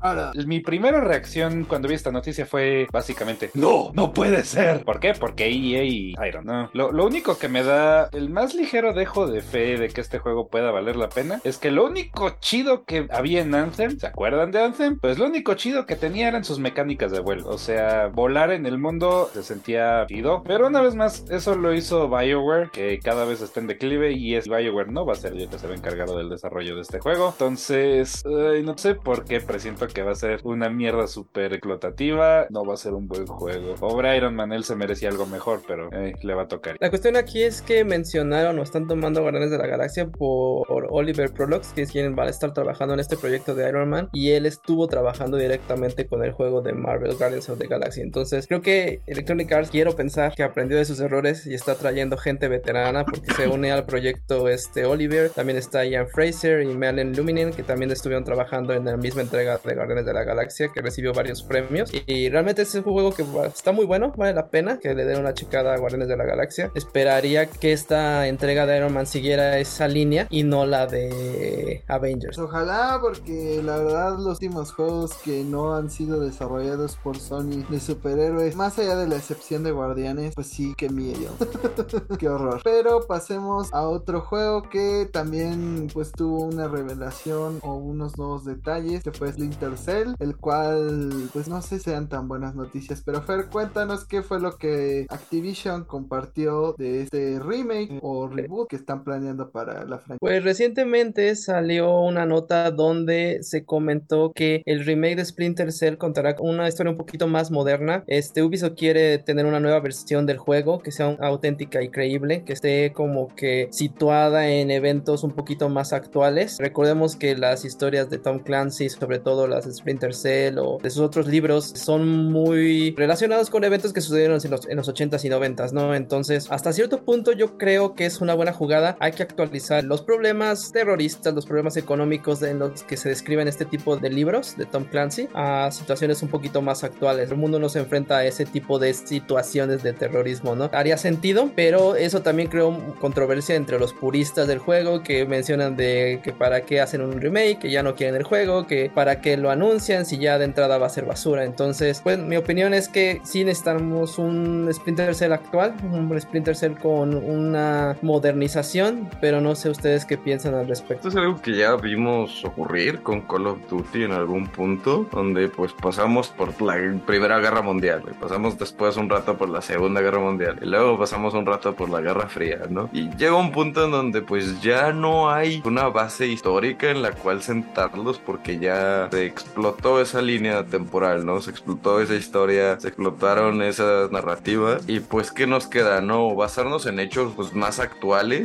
Ahora. Mi primera reacción cuando vi esta noticia fue básicamente, no, no puede ser. ¿Por qué? Porque EA y Iron, no. Lo, lo único que me da el más ligero dejo de fe de que este juego pueda valer la pena es que lo único chido que había en Anthem, ¿se acuerdan de Anthem? Pues lo único chido que tenía eran sus mecánicas de vuelo. O sea, volar en el mundo se sentía chido. Pero una vez más, eso lo hizo BioWare, que cada vez está en declive y es BioWare no va a ser el que se va a encargar del desarrollo de este juego. Entonces, no sé por qué presiento que va a ser una mierda súper explotativa. No va a ser un buen juego. Pobre Iron Man, él se merecía algo mejor, pero eh, le va a tocar. La cuestión aquí es que mencionaron están tomando Guardianes de la Galaxia por Oliver Prolox, que es quien va a estar trabajando en este proyecto de Iron Man, y él estuvo trabajando directamente con el juego de Marvel Guardians of the Galaxy. Entonces, creo que Electronic Arts quiero pensar que aprendió de sus errores y está trayendo gente veterana porque se une al proyecto este Oliver. También está Ian Fraser y Melen Luminen, que también estuvieron trabajando en la misma entrega de Guardianes de la Galaxia, que recibió varios premios. Y realmente es un juego que está muy bueno, vale la pena que le den una checada a Guardianes de la Galaxia. Esperaría que esta entrega de Iron Man siguiera esa línea y no la de Avengers. Ojalá, porque la verdad los últimos juegos que no han sido desarrollados por Sony de superhéroes, más allá de la excepción de Guardianes, pues sí, que miedo. [laughs] Qué horror. Pero pasemos a otro juego que también pues tuvo una revelación o unos nuevos detalles, que fue Splinter Cell, el cual pues no sé sean tan buenas noticias, pero Fer, cuéntanos qué fue lo que Activision compartió de este remake o reboot que están planeando para la franquicia. Pues recientemente salió una nota donde se comentó que el remake de Splinter Cell contará con una historia un poquito más moderna. Este Ubisoft quiere tener una nueva versión del juego que sea auténtica y creíble, que esté como que situada en eventos un poquito más actuales. Recordemos que las historias de Tom Clancy, sobre todo las de Splinter Cell o de sus otros libros, son muy relacionados con eventos que sucedieron en los, en los 80s y 90s, ¿no? Entonces, hasta cierto punto yo creo que es una buena jugada. Hay que actualizar los problemas terroristas, los problemas económicos en los que se describen este tipo de libros de Tom Clancy a situaciones un poquito más actuales. El mundo no se enfrenta a ese tipo de situaciones de terrorismo, ¿no? Haría sentido, pero eso también creó controversia entre los puristas del juego que mencionan de que para qué hacen un remake, que ya no quieren el juego, que para qué lo anuncian si ya de entrada va a ser basura. Entonces, pues mi opinión es que sí necesitamos un Splinter Cell actual, un Splinter Cell con una modernización, pero no sé ustedes qué piensan al respecto. Esto es algo que ya vimos ocurrir con Call of Duty en algún punto, donde pues pasamos por la Primera Guerra Mundial, y pasamos después un rato por la Segunda Guerra Mundial, y luego pasamos un rato por la Guerra Fría, ¿no? Y llega un punto en donde pues ya no hay una base histórica en la cual sentarlos porque ya se explotó esa línea temporal, ¿no? Se explotó esa historia, se explotaron esas narrativas y pues ¿qué nos queda, no? Basarnos en hechos pues más actuales,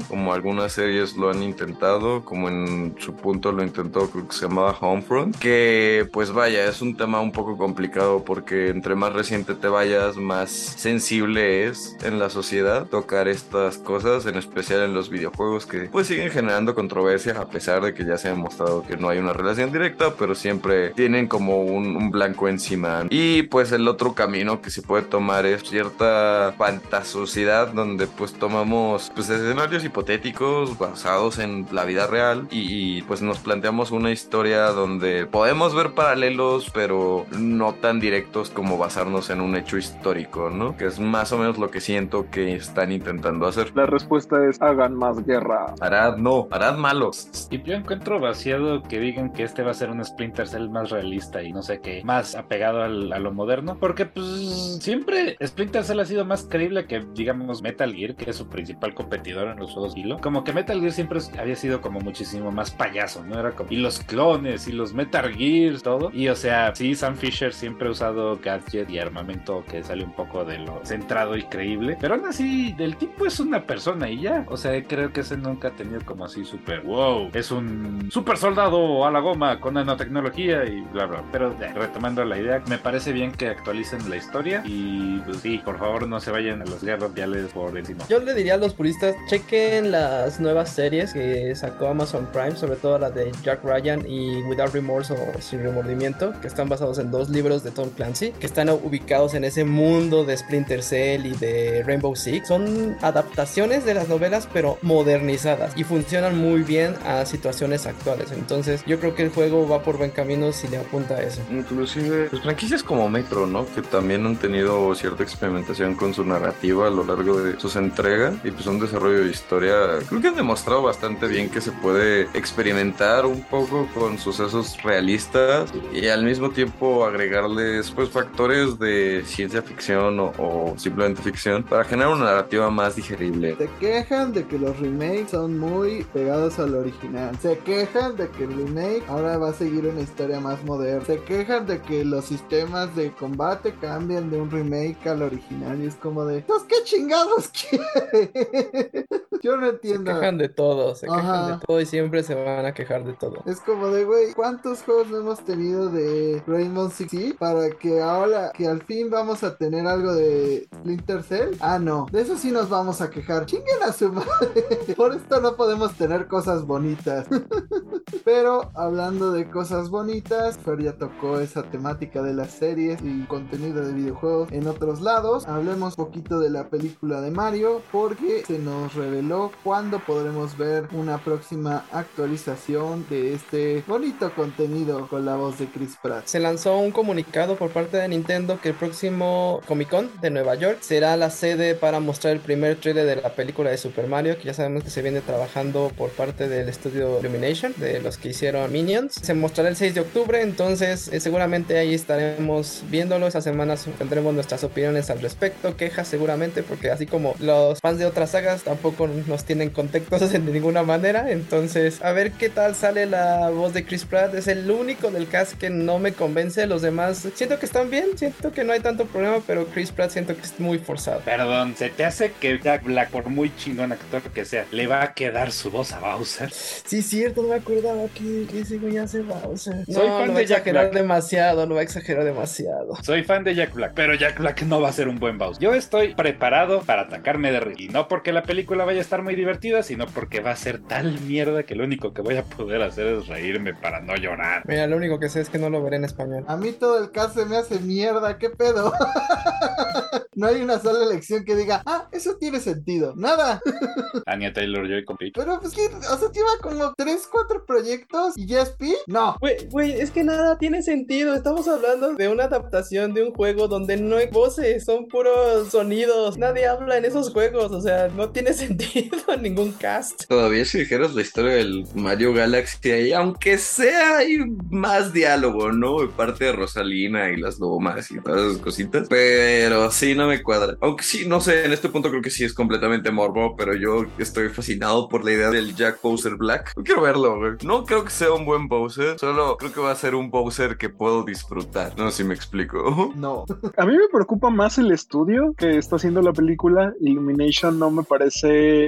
como algunas series lo han intentado, como en su punto lo intentó, creo que se llamaba Homefront, que pues vaya, es un tema un poco complicado porque entre más reciente te vayas, más sensible es en la sociedad tocar estas cosas, en especial en los videojuegos que pues siguen generando controversias a pesar de que ya se ha demostrado que no hay una relación directa, pero siempre tienen como un, un blanco encima. Y pues el otro camino que se puede tomar es cierta fantasiosidad donde pues tomamos pues escenarios hipotéticos basados en la vida real y, y, pues nos planteamos una historia donde podemos ver paralelos pero no tan directos como basarnos en un hecho histórico, ¿no? Que es más o menos lo que siento que están intentando hacer. La respuesta es hagan más guerra. Arad no, Arad malos. Y yo encuentro vaciado que digan que este va a ser un Splinter Cell más realista y no sé qué, más apegado al, a lo moderno, porque pues siempre Splinter Cell ha sido más creíble que digamos Metal Gear, que es su principal en los juegos. Como que Metal Gear siempre había sido como muchísimo más payaso, ¿no? Era como y los clones y los Metal Gears, todo. Y o sea, sí, Sam Fisher siempre ha usado gadget y armamento que sale un poco de lo centrado y creíble, pero aún así, del tipo es una persona y ya. O sea, creo que ese nunca ha tenido como así super wow. Es un super soldado a la goma con nanotecnología y bla bla. Pero ya, retomando la idea, me parece bien que actualicen la historia y pues sí, por favor no se vayan a las guerras viales por encima. Yo le diría a los puristas, chequen las nuevas series que sacó Amazon Prime, sobre todo la de Jack Ryan y Without Remorse o Sin Remordimiento, que están basados en dos libros de Tom Clancy, que están ubicados en ese mundo de Splinter Cell y de Rainbow Six. Son adaptaciones de las novelas, pero modernizadas y funcionan muy bien a situaciones actuales. Entonces, yo creo que el juego va por buen camino si le apunta a eso. Inclusive, pues franquicias como Metro, ¿no? Que también han tenido cierta experimentación con su narrativa a lo largo de sus entregas y pues un desarrollo de historia. Creo que han demostrado bastante bien que se puede experimentar un poco con sucesos realistas y al mismo tiempo agregarles pues factores de ciencia ficción o, o simplemente ficción para generar una narrativa más digerible. Se quejan de que los remakes son muy pegados al original. Se quejan de que el remake ahora va a seguir una historia más moderna. Se quejan de que los sistemas de combate cambian de un remake al original. Y es como de, ¿pues qué chingados [laughs] quiere? [laughs] Yo no entiendo. Se quejan de todo, se Ajá. quejan de todo y siempre se van a quejar de todo. Es como de, güey, ¿cuántos juegos no hemos tenido de Rainbow Six para que ahora que al fin vamos a tener algo de Splinter Cell? Ah, no, de eso sí nos vamos a quejar. Chinguen a su madre. [laughs] Por esto no podemos tener cosas bonitas. [laughs] Pero hablando de cosas bonitas, Fer ya tocó esa temática de las series y contenido de videojuegos en otros lados. Hablemos un poquito de la película de Mario porque se nos reveló cuándo podremos ver una próxima actualización de este bonito contenido con la voz de Chris Pratt. Se lanzó un comunicado por parte de Nintendo que el próximo Comic Con de Nueva York será la sede para mostrar el primer trailer de la película de Super Mario que ya sabemos que se viene trabajando por parte del estudio Illumination de los que hicieron Minions. Se mostrará el 6 de octubre, entonces eh, seguramente ahí estaremos viéndolo. Esas semanas tendremos nuestras opiniones al respecto, quejas seguramente, porque así como los fans de otras sagas tampoco nos tienen contextos [laughs] de ninguna manera. Entonces, a ver qué tal sale la voz de Chris Pratt. Es el único del cast que no me convence. Los demás siento que están bien, siento que no hay tanto problema, pero Chris Pratt siento que es muy forzado. Perdón, ¿se te hace que Jack Black, por muy chingón actor que sea, le va a quedar su voz a Bowser? Sí, cierto, no me acordaba que, que ese güey hace Bowser. Soy no, fan no de Jack Black. demasiado, no va a exagerar demasiado. Soy fan de Jack Black, pero Jack Black no va a ser un buen Bowser. Yo estoy preparado para atacarme de risa. Y no porque la película vaya a estar muy divertida, sino porque va a ser tal mierda que lo único que voy a poder hacer es reírme para no llorar. Mira, lo único que sé es que no lo veré en español. A mí todo el cast se me hace mierda, ¿qué pedo? [laughs] no hay una sola elección que diga, ah, eso tiene sentido. Nada. [laughs] Anya Taylor Joy con Peach. Pero pues que, o sea, lleva como 3, 4 proyectos y ya es Peach. No. Güey, güey, es que nada tiene sentido. Estamos hablando de una adaptación de un juego donde no hay voces, son puros sonidos. Nadie habla en esos juegos, o sea, no tiene [laughs] sentido ningún cast. Todavía si dijeras la historia del Mario Galaxy ahí, aunque sea hay más diálogo, ¿no? De parte de Rosalina y las lomas y todas esas cositas. Pero sí, no me cuadra. Aunque sí, no sé, en este punto creo que sí es completamente morbo, pero yo estoy fascinado por la idea del Jack Bowser Black. No quiero verlo, güey. No creo que sea un buen Bowser, solo creo que va a ser un Bowser que puedo disfrutar. No sé si me explico. [laughs] No. A mí me preocupa más el estudio que está haciendo la película. Illumination no me parece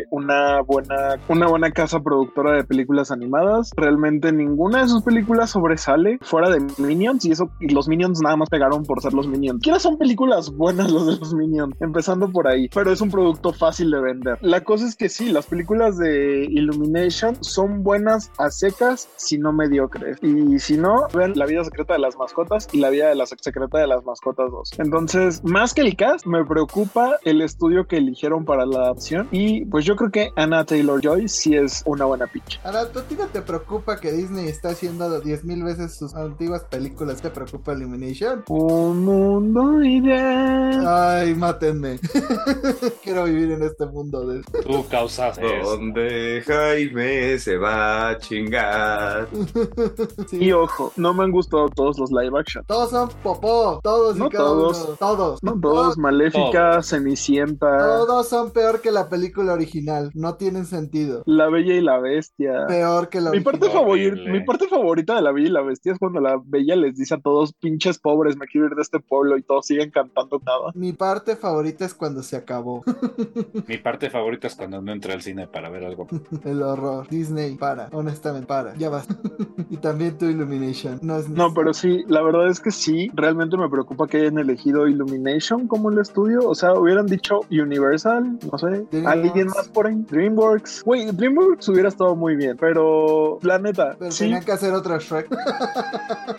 una buena, una buena casa productora de películas animadas. Realmente ninguna de sus películas sobresale fuera de Minions y eso, y los Minions nada más pegaron por ser los Minions. ¿Quiénes son películas buenas los de los Minions? Empezando por ahí, pero es un producto fácil de vender. La cosa es que sí, las películas de Illumination son buenas a secas, si no mediocres. Y si no, ven La vida secreta de las mascotas y La vida de la secreta de las mascotas 2. Entonces, más que el cast, me preocupa el estudio que eligieron para la adaptación pues yo creo que Anna Taylor Joy sí es una buena pitch. Ahora, ¿tú a ti no te preocupa que Disney está haciendo 10 mil veces sus antiguas películas? ¿Te preocupa Illumination? Un mundo ideal. Ay, mátenme. [laughs] Quiero vivir en este mundo de... Tú causas eso. Donde Jaime se va a chingar. [laughs] Sí. Y ojo, no me han gustado todos los live action. Todos son popó, todos No y cada todos. uno. Todos. No todos, Maléfica, Todos. Cenicienta, Todos son peor que la película original. No tienen sentido. La Bella y la Bestia. Peor que la Mi original. parte, favorita, mi parte favorita de la Bella y la Bestia es cuando la Bella les dice a todos, pinches pobres, me quiero ir de este pueblo y todos siguen cantando nada. Mi parte favorita es cuando se acabó. [laughs] Mi parte favorita es cuando no entré al cine para ver algo. [laughs] El horror. Disney, para. Honestamente, para. Ya basta. [laughs] y también tu Illumination. No es No, pero sí, la verdad es que sí, realmente me preocupa que hayan elegido Illumination como el estudio. O sea, hubieran dicho Universal, no sé. Alguien más por ahí. DreamWorks. Güey, DreamWorks hubiera estado muy bien, pero la neta, Pero sí, tenían que hacer otra Shrek.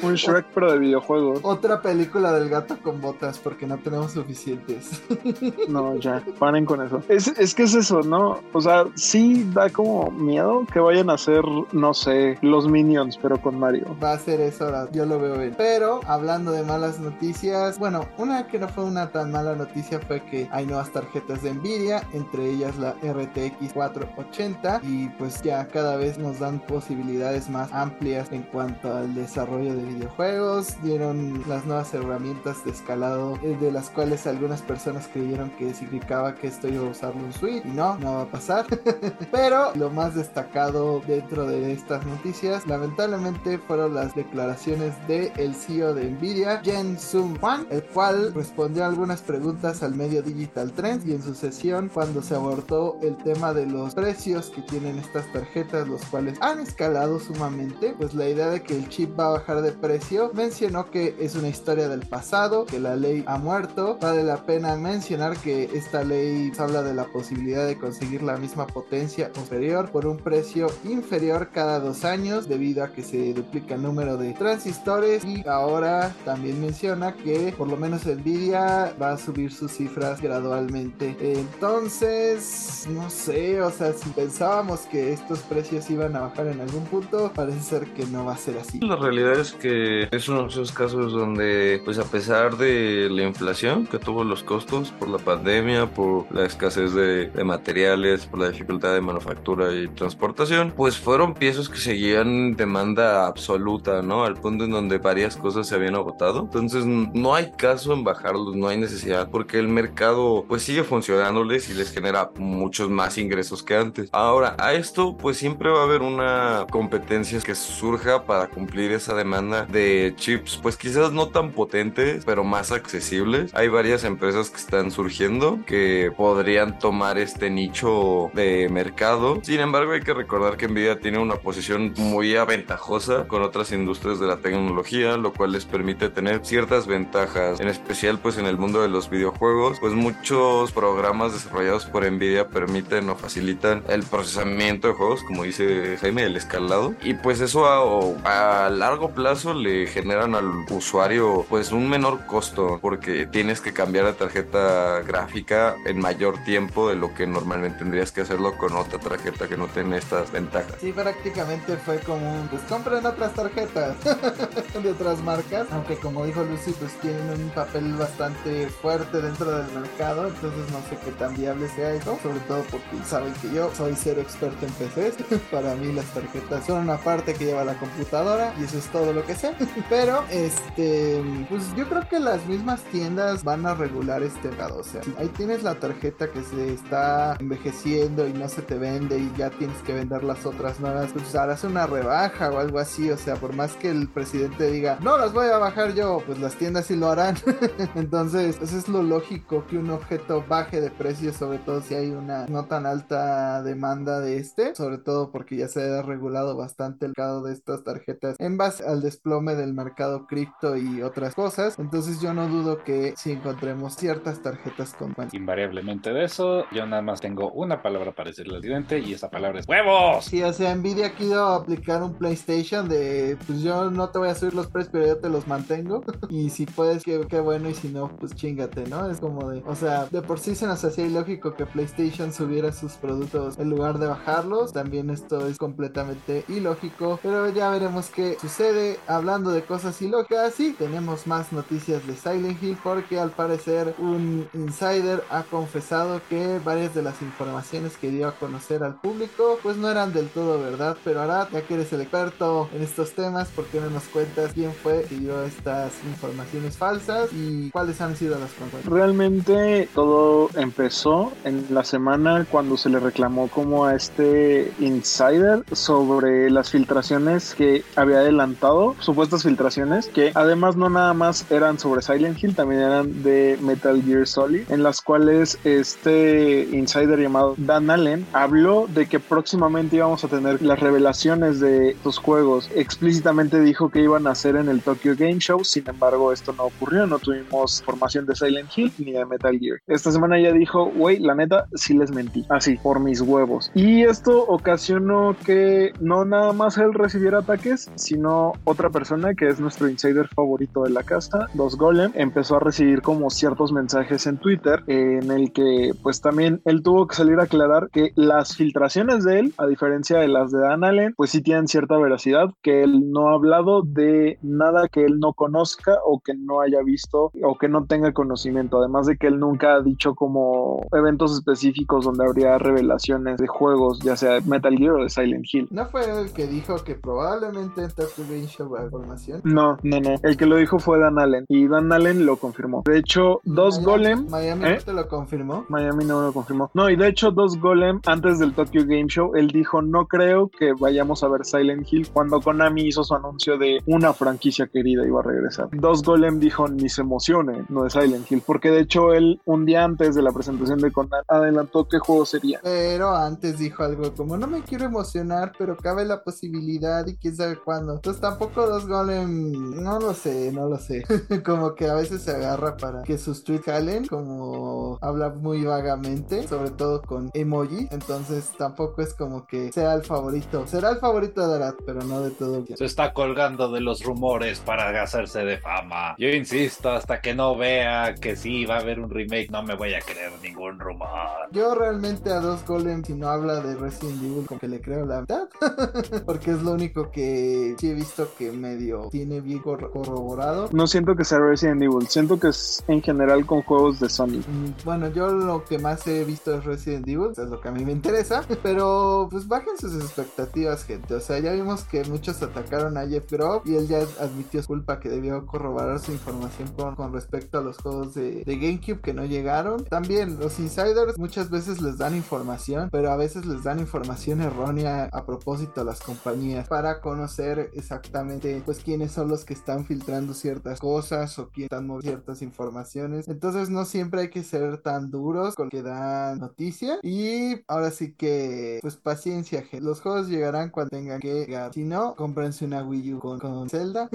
un [laughs] Shrek pero de videojuegos. otra película del gato con botas porque no tenemos suficientes. [laughs] No, ya, paren con eso. Es, es que es eso, ¿no? O sea, sí da como miedo que vayan a ser, no sé, los Minions, pero con Mario. Va a ser eso ahora, yo lo veo bien. Pero hablando de malas noticias, bueno, una que no fue una tan mala noticia fue que hay nuevas tarjetas de Nvidia, entre ellas la RTX 480 y pues ya cada vez nos dan posibilidades más amplias en cuanto al desarrollo de videojuegos. Dieron las nuevas herramientas de escalado eh, de las cuales algunas personas creyeron que significaba que esto iba a usarlo en Switch y no, no va a pasar. [laughs] Pero lo más destacado dentro de estas noticias, lamentablemente, fueron las declaraciones del el CEO de Nvidia, Jen Sung Hwan, el cual respondió algunas preguntas al medio Digital Trends y en su sesión cuando se abordó el tema de los precios que tienen estas tarjetas, los cuales han escalado sumamente, pues la idea de que el chip va a bajar de precio, mencionó que es una historia del pasado, que la ley ha muerto, vale la pena mencionar que esta ley habla de la posibilidad de conseguir la misma potencia superior por un precio inferior cada dos años debido a que se duplica el número de transistores. Y ahora también menciona que por lo menos Nvidia va a subir sus cifras gradualmente. Entonces no sé o sea si pensábamos que estos precios iban a bajar en algún punto parece ser que no va a ser así La realidad es que es uno de esos casos donde, pues a pesar de la inflación que tuvo los costos por la pandemia, por la escasez de, de materiales, por la dificultad de manufactura y transportación, pues fueron piezas que seguían demanda absoluta, ¿no? Al punto en donde varias cosas se habían agotado. Entonces no hay caso en bajarlos, no hay necesidad, porque el mercado pues sigue funcionándoles y les genera muchos más ingresos que antes. Ahora, a esto pues siempre va a haber una competencia que surja para cumplir esa demanda de chips, pues quizás no tan potentes, pero más accesibles. Hay varias empresas que están surgiendo que podrían tomar este nicho de mercado. Sin embargo, hay que recordar que Nvidia tiene una posición muy aventajosa con otras industrias de la tecnología, lo cual les permite tener ciertas ventajas, en especial pues en el mundo de los videojuegos, pues muchos programas desarrollados por Nvidia permiten o facilitan el procesamiento de juegos, como dice Jaime, el escalado, y pues eso a, a largo plazo le generan al usuario pues un menor costo porque tienes que cambiar de tarjeta gráfica en mayor tiempo de lo que normalmente tendrías que hacerlo con otra tarjeta que no tiene estas ventajas. Sí, prácticamente fue como un, pues compren otras tarjetas [laughs] de otras marcas, aunque como dijo Lucy, pues tienen un papel bastante fuerte dentro del mercado, entonces no sé qué tan viable sea eso, sobre todo porque saben que yo soy ser experto en PCs, [laughs] para mí las tarjetas son una parte que lleva la computadora y eso es todo lo que sé, [laughs] pero este, pues yo creo que las mismas tiendas van a regular este lado, o sea, ahí tienes la tarjeta que se está envejeciendo y no se te vende y ya tienes que vender las otras nuevas, pues harás una rebaja o algo así, o sea, por más que el presidente diga, no las voy a bajar yo, pues las tiendas sí lo harán. [laughs] Entonces, eso es lo lógico que un objeto baje de precio, sobre todo si hay una no tan alta demanda de este, sobre todo porque ya se ha regulado bastante el mercado de estas tarjetas en base al desplome del mercado cripto y otras cosas. Entonces, yo no dudo que si encontremos ciertas tarjetas con Invariablemente de eso, yo nada más tengo una palabra para decirle al presidente y esa palabra es huevos. Sí, o sea, Nvidia quiso aplicar un PlayStation de, pues yo no te voy a subir los precios, pero yo te los mantengo. [laughs] y si puedes, qué, qué bueno, y si no, pues chingate, ¿no? Es como de, o sea, de por sí se nos hacía ilógico que PlayStation subiera sus productos en lugar de bajarlos. También esto es completamente ilógico, pero ya veremos qué sucede. Hablando de cosas ilógicas, sí, tenemos más noticias de Silent Hill porque al parecer un insider ha confesado que varias de las informaciones que dio a conocer al público pues no eran del todo verdad, pero ahora ya que eres el experto en estos temas, ¿por qué no nos cuentas quién fue que dio estas informaciones falsas y cuáles han sido las consecuencias? Realmente todo empezó en la semana cuando se le reclamó como a este insider sobre las filtraciones que había adelantado, supuestas filtraciones, que además no nada más eran sobre Silent Hill, también eran de Metal Gear Solid, en las cuales este insider llamado Dan Allen habló de que próximamente íbamos a tener las revelaciones de estos juegos. Explícitamente dijo que iban a hacer en el Tokyo Game Show, sin embargo esto no ocurrió, no tuvimos información de Silent Hill ni de Metal Gear. Esta semana ya dijo, güey, la neta, sí les mentí, así, por mis huevos. Y esto ocasionó que no nada más él recibiera ataques, sino otra persona que es nuestro insider favorito de la casa, Dos Golem, empezó a recibir como ciertos mensajes en Twitter en el que pues también él tuvo que salir a aclarar que las filtraciones de él, a diferencia de las de Dan Allen, pues sí tienen cierta veracidad, que él no ha hablado de nada que él no conozca o que no haya visto o que no tenga conocimiento, además de que él nunca ha dicho como eventos específicos donde habría revelaciones de juegos, ya sea Metal Gear o de Silent Hill. ¿No fue el que dijo que probablemente en Tokyo Game Show habrá información? No, no, no. El que lo dijo fue Dan Allen y Dan Allen lo confirmó. De hecho, dos Miami- Golem Miami ¿Eh? no te lo confirmó. Miami no lo confirmó. No, y de hecho, Dos Golem, antes del Tokyo Game Show, él dijo: No creo que vayamos a ver Silent Hill cuando Konami hizo su anuncio de una franquicia querida iba a regresar. Dos Golem dijo: Ni se emocione, no de Silent Hill, porque de hecho, él, un día antes de la presentación de Konami, adelantó qué juego sería. Pero antes dijo algo como no me quiero emocionar, pero cabe la posibilidad y quién sabe cuándo. Entonces tampoco dos golem, no lo sé, no lo sé. [laughs] como que a veces se agarra para que sus tweets jalen, como habla muy vagamente, sobre todo con emoji. Entonces tampoco es como que sea el favorito. Será el favorito de Arat, pero no de todo. Se está colgando de los rumores para hacerse de fama. Yo insisto, hasta que no vea que sí va a haber un remake, no me voy a creer ningún rumor. Yo realmente a dos golem, si no habla de Resident Evil, como que le creo la verdad. [laughs] Porque es lo único que sí he visto que medio tiene bien corro- corroborado. No siento que sea Resident Evil, siento que es en general con juegos de Sony. Mm, Bueno, yo lo que más he visto es Resident Evil, es lo que a mí me interesa, [laughs] pero pues bajen sus expectativas, gente. O sea, ya vimos que muchos atacaron a Jeff Groff y él ya admitió su culpa que debió corroborar su información con, con respecto a los juegos de, de GameCube que no llegaron. También los insiders muchas veces les dan información, pero a veces les dan información errónea a propósito a las compañías para conocer exactamente pues quiénes son los que están filtrando ciertas cosas o quién están moviendo ciertas informaciones. Entonces no siempre hay que ser tan duros con que dan noticia. Y ahora sí que pues paciencia, gente. Los juegos llegarán cuando tengan que llegar. Si no, cómprense una Wii U con, con Zelda.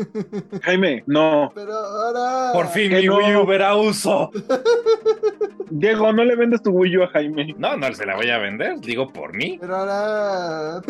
Jaime, no. Pero ahora... Por fin mi no. Wii U verá uso. [laughs] Diego, no le vendes tu Wii U a Jaime. No, no se la voy a vender, digo por mí. Pero ahora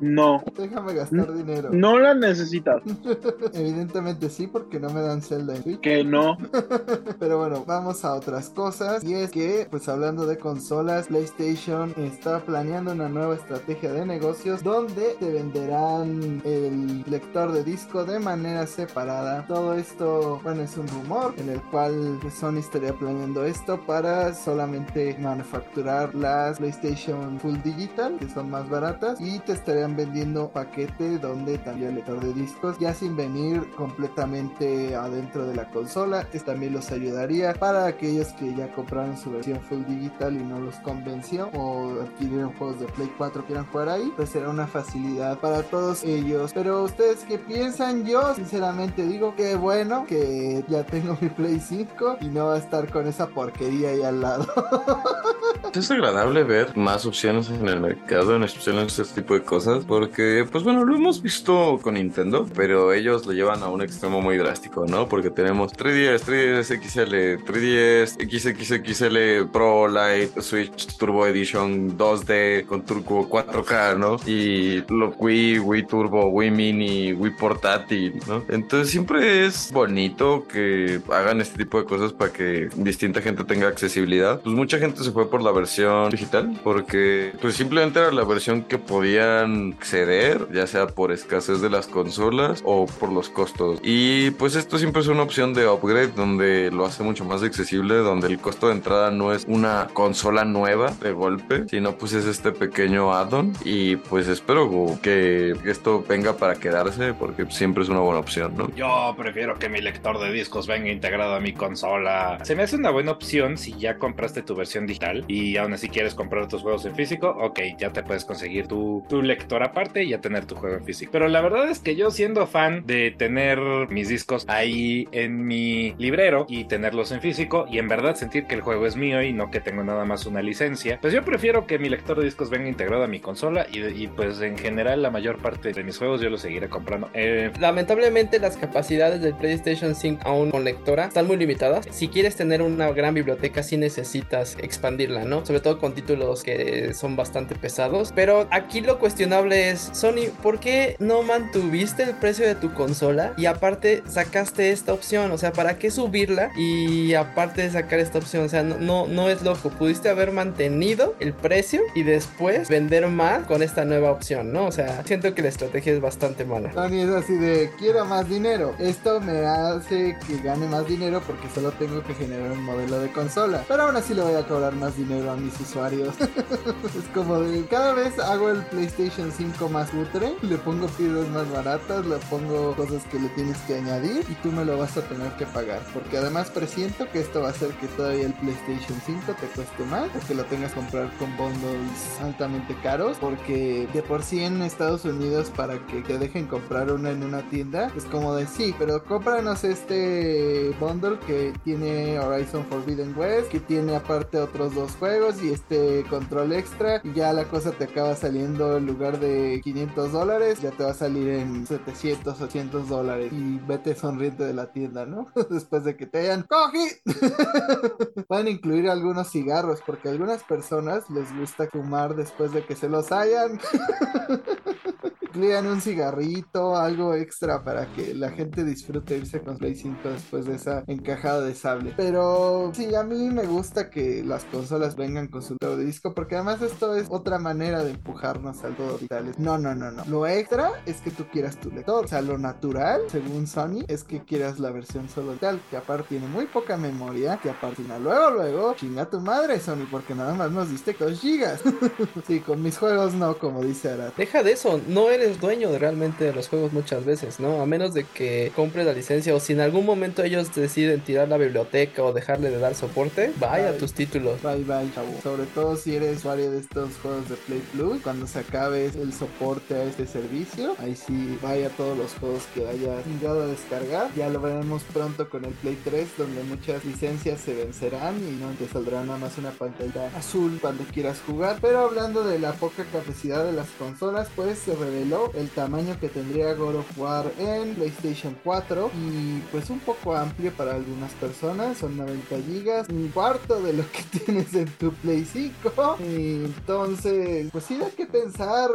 No, [laughs] déjame gastar dinero. no la necesitas. [laughs] Evidentemente sí, porque no me dan Zelda en Switch. Que no. [laughs] Pero bueno, vamos a otras cosas. Y es que, pues hablando de consolas, PlayStation está planeando una nueva estrategia de negocios donde te venderán el lector de disco de manera separada. Todo esto, bueno, es un rumor en el cual Sony estaría planeando esto para solamente manufacturar las PlayStation Full Digital, que son más baratas, y te estarían vendiendo paquete donde también el lector de discos, ya sin venir completamente adentro de la consola. Esto también los ayudaría para aquellos que ya compraron su versión Full Digital y no los convenció o adquirieron juegos de Play 4 quieran jugar ahí, pues será una facilidad para todos ellos. Pero ustedes qué piensan? Yo sinceramente digo que bueno que ya tengo mi Play 5 y no va a estar con esa porquería ahí al lado. [laughs] Es agradable ver más opciones en el mercado, en especial en este tipo de cosas, porque, pues bueno, lo hemos visto con Nintendo, pero ellos lo llevan a un extremo muy drástico, ¿no? Porque tenemos 3DS, 3DS XL, 3DS XXXL Pro Lite, Switch Turbo Edition 2D con Turbo 4K, ¿no? Y lo Wii, Wii Turbo, Wii Mini, Wii Portátil, ¿no? Entonces siempre es bonito que hagan este tipo de cosas para que distinta gente tenga accesibilidad. Pues mucha gente se fue por la versión digital porque pues simplemente era la versión que podían acceder, ya sea por escasez de las consolas o por los costos. Y pues esto siempre es una opción de upgrade donde lo hace mucho más accesible, donde el costo de entrada no es una consola nueva de golpe, sino pues es este pequeño add-on y pues espero que esto venga para quedarse porque siempre es una buena opción, ¿no? Yo prefiero que mi lector de discos venga integrado a mi consola. Se me hace una buena opción si ya compraste tu versión digital y aún así quieres comprar tus juegos en físico, ok, ya te puedes conseguir tu, tu lector aparte y ya tener tu juego en físico. Pero la verdad es que yo siendo fan de tener mis discos ahí en mi librero y tenerlos en físico y en verdad sentir que el juego es mío y no que tengo nada más una licencia, pues yo prefiero que mi lector de discos venga integrado a mi consola y, y pues en general la mayor parte de mis juegos yo los seguiré comprando. Eh, Lamentablemente las capacidades del PlayStation 5 aún con lectora están muy limitadas. Si quieres tener una gran biblioteca sí necesitas expandirla, ¿no? Sobre todo con títulos que son bastante pesados. Pero aquí lo cuestionable es, Sony, ¿por qué no mantuviste el precio de tu consola? Y aparte sacaste esta opción, o sea, ¿para qué subirla? Y aparte de sacar esta opción, o sea, no, no, no es loco. Pudiste haber mantenido el precio y después vender más con esta nueva opción, ¿no? O sea, siento que la estrategia es bastante mala. Sony es así de, quiero más dinero. Esto me hace que gane más dinero porque solo tengo que generar un modelo de consola. Pero aún así le voy a cobrar más dinero a mis usuarios. [laughs] es como de, cada vez hago el PlayStation 5 más útil, le pongo piedras más baratas, le pongo cosas que le tienes que añadir y tú me lo vas a tener que pagar. Porque además presiento que esto va a hacer que todavía el PlayStation 5 te cueste más o que lo tengas que comprar con bundles altamente caros. Porque de por sí en Estados Unidos para que te dejen comprar una en una tienda es como de sí, pero cómpranos este bundle que tiene Horizon Forbidden West, que tiene aparte otros dos juegos y este control extra. Y ya la cosa te acaba saliendo en lugar de 500 dólares, ya te va a salir en 700, 800 dólares. Y vete sonriente de la tienda, ¿no? [laughs] Después de que te hayan cogido. [laughs] Pueden incluir algunos cigarros, porque a algunas personas les gusta fumar después de que se los hayan. [laughs] Incluyan un cigarrito, algo extra para que la gente disfrute irse con Play 5 después de esa encajada de sable. Pero sí, a mí me gusta que las consolas vengan con su de disco, porque además esto es otra manera de empujarnos al todo digital. No, no, no, no. Lo extra es que tú quieras tu lector. O sea, lo natural, según Sony, es que quieras la versión solo digital, que aparte tiene muy poca memoria, que aparte luego, luego, chinga tu madre, Sony, porque nada más nos diste 2 gigas. [laughs] sí, con mis juegos no, como dice Arad. Deja de eso, no eres dueño realmente de los juegos muchas veces, ¿no? A menos de que compres la licencia o si en algún momento ellos deciden tirar la biblioteca o dejarle de dar soporte, vaya Bye. tus títulos. Bye bye, chavo. Sobre todo si eres usuario de estos juegos de Play Plus, cuando se acabe el soporte a este servicio, ahí sí vaya todos los juegos que hayas llegado a descargar. Ya lo veremos pronto con el Play 3, donde muchas licencias se vencerán y no te saldrá nada más una pantalla azul cuando quieras jugar. Pero hablando de la poca capacidad de las consolas, pues se reveló el tamaño que tendría God of War en PlayStation 4 y pues un poco amplio para algunas personas, son 90 gigas, un cuarto de lo que [laughs] tienes en tu Play 5. Y entonces, pues sí hay que pensar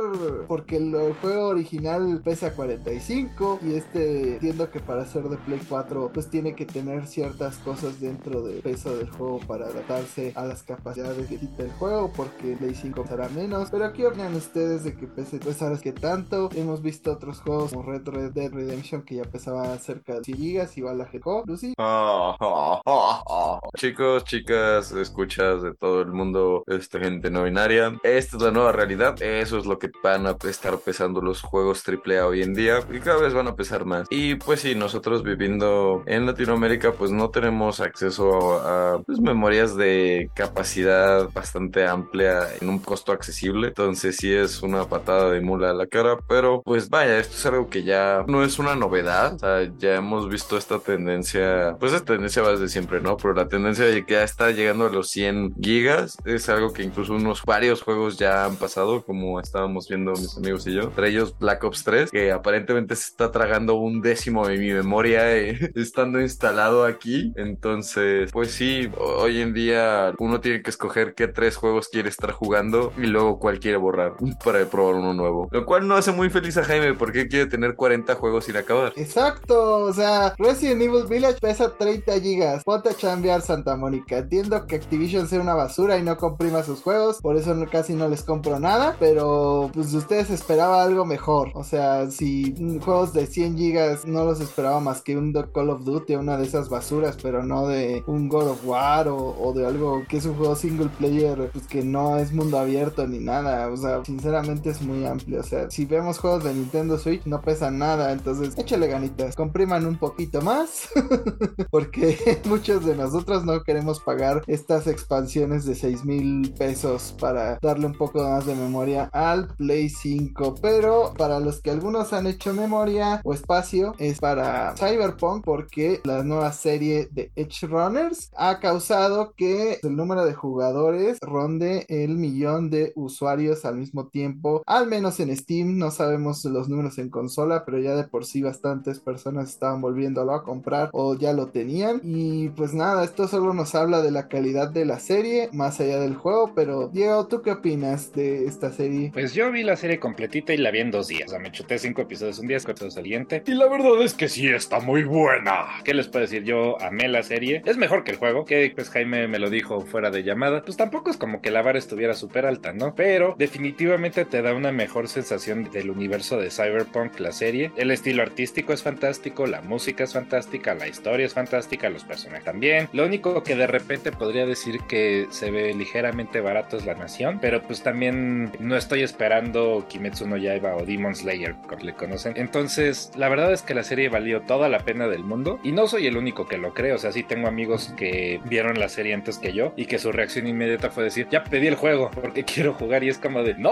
porque el juego original pesa 45 y este entiendo que para ser de Play 4 pues tiene que tener ciertas cosas dentro del peso del juego para adaptarse a las capacidades que quita el juego porque Play 5 será menos. Pero ¿qué opinan ustedes de que pese sabes que tanto? Hemos visto otros juegos como Red Dead Redemption que ya pesaba cerca de 100 gigas, igual la GTO, Lucy. Chicos, chicas, escuchas de todo el mundo, esta gente no binaria. Esta es la nueva realidad. Eso es lo que van a estar pesando los juegos AAA hoy en día y cada vez van a pesar más. Y pues sí, nosotros viviendo en Latinoamérica pues no tenemos acceso a, pues, memorias de capacidad bastante amplia en un costo accesible. Entonces sí es una patada de mula a la cara, pero pues vaya, esto es algo que ya no es una novedad. O sea, ya hemos visto esta tendencia, pues esta tendencia va desde siempre, ¿no? Pero la tendencia de que ya está llegando a los 100 gigas es algo que incluso unos varios juegos ya han pasado, como estábamos viendo mis amigos y yo, entre ellos Black Ops 3, que aparentemente se está tragando un décimo de mi memoria eh, [laughs] estando instalado aquí. Entonces, pues sí, hoy en día uno tiene que escoger qué tres juegos quiere estar jugando y luego cuál quiere borrar [laughs] para probar uno nuevo. Lo cual no hace muy feliz a Jaime porque quiere tener 40 juegos sin acabar. Exacto, o sea, Resident Evil Village pesa 30 gigas. Ponte a chambear Santa Entiendo que Activision sea una basura y no comprima sus juegos, por eso casi no les compro nada, pero pues ustedes esperaban algo mejor. O sea, si juegos de 100 gigas no los esperaba más que un Call of Duty, una de esas basuras, pero no de un God of War o, de algo que es un juego single player, pues que no es mundo abierto ni nada. O sea, sinceramente es muy amplio. O sea, si vemos juegos de Nintendo Switch no pesan nada, entonces échale ganitas, compriman un poquito más, [laughs] porque [laughs] muchos de nosotros no queremos pagar estas expansiones de 6 mil pesos para darle un poco más de memoria al Play 5. Pero para los que algunos han hecho memoria o espacio, es para Cyberpunk, porque la nueva serie de Edge Runners ha causado que el número de jugadores ronde el millón de usuarios al mismo tiempo, al menos en Steam. No sabemos los números en consola, pero ya de por sí bastantes personas estaban volviéndolo a comprar o ya lo tenían. Y pues nada, esto solo nos habla de la calidad de la serie, más allá del juego. Pero Diego, ¿tú qué opinas de esta serie? Pues yo vi la serie completita y la vi en dos días. O sea, me chuté cinco episodios un día, cuatro episodios siguiente. Y la verdad es que sí está muy buena. ¿Qué les puedo decir? Yo amé la serie. Es mejor que el juego, que pues Jaime me lo dijo fuera de llamada. Pues tampoco es como que la vara estuviera súper alta, ¿no? Pero definitivamente te da una mejor sensación del universo de Cyberpunk, la serie. El estilo artístico es fantástico, la música es fantástica, la historia es fantástica, los personajes también. Lo único que de repente podría decir que se ve ligeramente barato es la nación, pero pues también no estoy esperando Kimetsu no Yaiba o Demon Slayer, le conocen. Entonces, la verdad es que la serie valió toda la pena del mundo y no soy el único que lo cree, o sea, sí tengo amigos que vieron la serie antes que yo y que su reacción inmediata fue decir, ya pedí el juego porque [laughs] quiero jugar y es como de, no,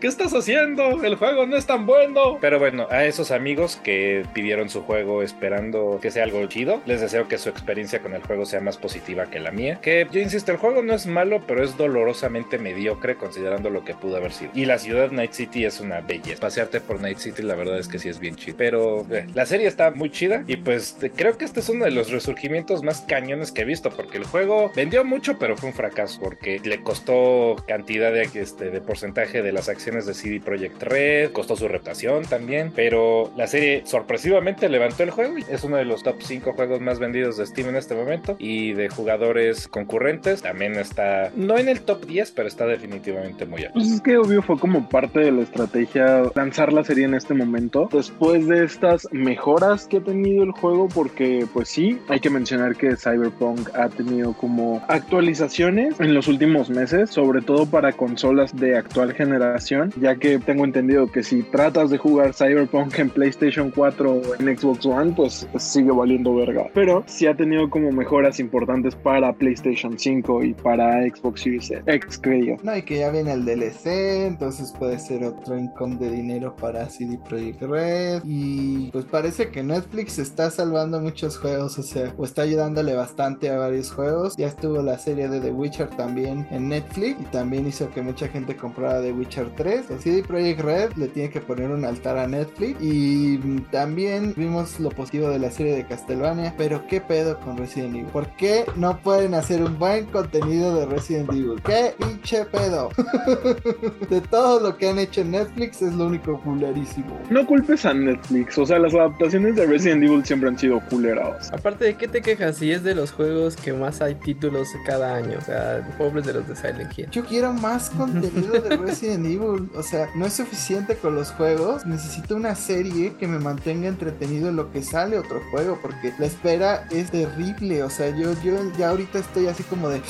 ¿qué estás haciendo? El juego no es tan bueno. Pero bueno, a esos amigos que pidieron su juego esperando que sea algo chido, les deseo que su experiencia con el juego sea más positiva que la mía. Que yo insisto, el juego no es malo, pero es dolorosamente mediocre considerando lo que pudo haber sido. Y la ciudad Night City es una belleza. Pasearte por Night City la verdad es que sí es bien chido. Pero eh, la serie está muy chida y pues creo que este es uno de los resurgimientos más cañones que he visto porque el juego vendió mucho pero fue un fracaso porque le costó cantidad de, este, de porcentaje de las acciones de CD Projekt Red, costó su reputación también, pero la serie sorpresivamente levantó el juego y es uno de los top 5 juegos más vendidos de Steam en este momento y de jugadores concurrentes también está no en el top 10 pero está definitivamente muy alto. Pues es que obvio fue como parte de la estrategia lanzar la serie en este momento después de estas mejoras que ha tenido el juego porque pues sí, hay que mencionar que Cyberpunk ha tenido como actualizaciones en los últimos meses, sobre todo para consolas de actual generación, ya que tengo entendido que si tratas de jugar Cyberpunk en PlayStation 4 o en Xbox One, pues sigue valiendo verga. Pero sí ha tenido como mejoras importantes para PlayStation 5 y para Xbox Series X, creo. No, y que ya viene el DLC, entonces puede ser otro income de dinero para CD Projekt Red. Y pues parece que Netflix está salvando muchos juegos, o sea, o está ayudándole bastante a varios juegos. Ya estuvo la serie de The Witcher también en Netflix y también hizo que mucha gente comprara The Witcher 3. El CD Projekt Red le tiene que poner un altar a Netflix. Y también vimos lo positivo de la serie de Castlevania. Pero qué pedo con Resident Evil. ¿Por qué no pueden hacer un buen contenido de Resident Evil? ¿Qué pinche pedo? [laughs] de todo lo que han hecho en Netflix es lo único culerísimo. No culpes a Netflix. O sea, las adaptaciones de Resident Evil siempre han sido culeradas. Aparte de qué te quejas si es de los juegos que más hay títulos cada año. O sea, pobres de los de Silent Hill. Yo quiero más [laughs] contenido de Resident Evil. O sea, no es suficiente con los juegos. Necesito una serie que me mantenga entretenido en lo que sale otro juego. Porque la espera es terrible. O sea, yo, yo ya ahorita estoy así como de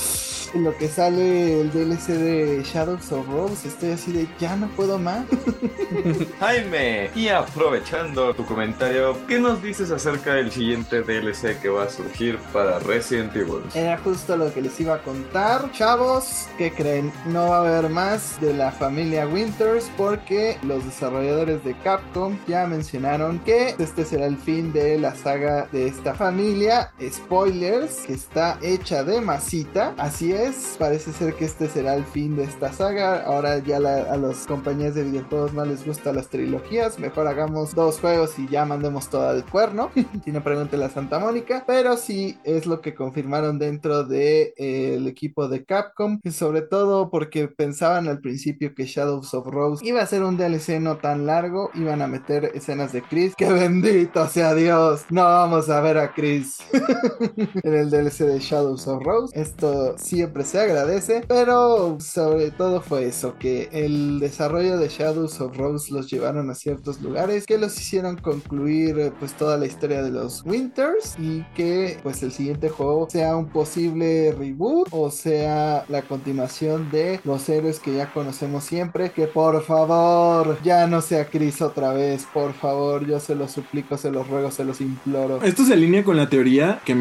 en lo que sale el DLC de Shadows of Rose. Estoy así de ya no puedo más. [laughs] Jaime, y aprovechando tu comentario, ¿qué nos dices acerca del siguiente DLC que va a surgir para Resident Evil? Era justo lo que les iba a contar. Chavos, ¿qué creen? No va a haber más de la familia Winters porque los desarrolladores de Capcom ya mencionaron que este será el fin de la saga de esta familia. Spoilers, que está hecha de masita. Así es, parece ser que este será el fin de esta saga. Ahora ya a las compañías de videojuegos no les gustan las trilogías. Mejor hagamos dos juegos y ya mandemos todo al cuerno. [laughs] si no pregunten a Santa Mónica. Pero sí es lo que confirmaron dentro del de, eh, equipo de Capcom. Sobre todo porque pensaban al principio que Shadows of Rose iba a ser un DLC no tan largo. Iban a meter escenas de Chris. ¡Que bendito sea Dios! No vamos a ver a Chris [laughs] en el DLC de Shadows of Rose. Esto siempre se agradece. Pero sobre todo fue eso. Que el desarrollo de Shadows of Rose los llevaron a ciertos lugares. Que los hicieron concluir pues toda la historia de los Winters. Y que pues el siguiente juego sea un posible reboot o sea la continuación de los héroes que ya conocemos siempre. Que por favor ya no sea Chris otra vez, por favor, yo se los suplico, se los ruego, se los imploro. Esto se alinea con la teoría que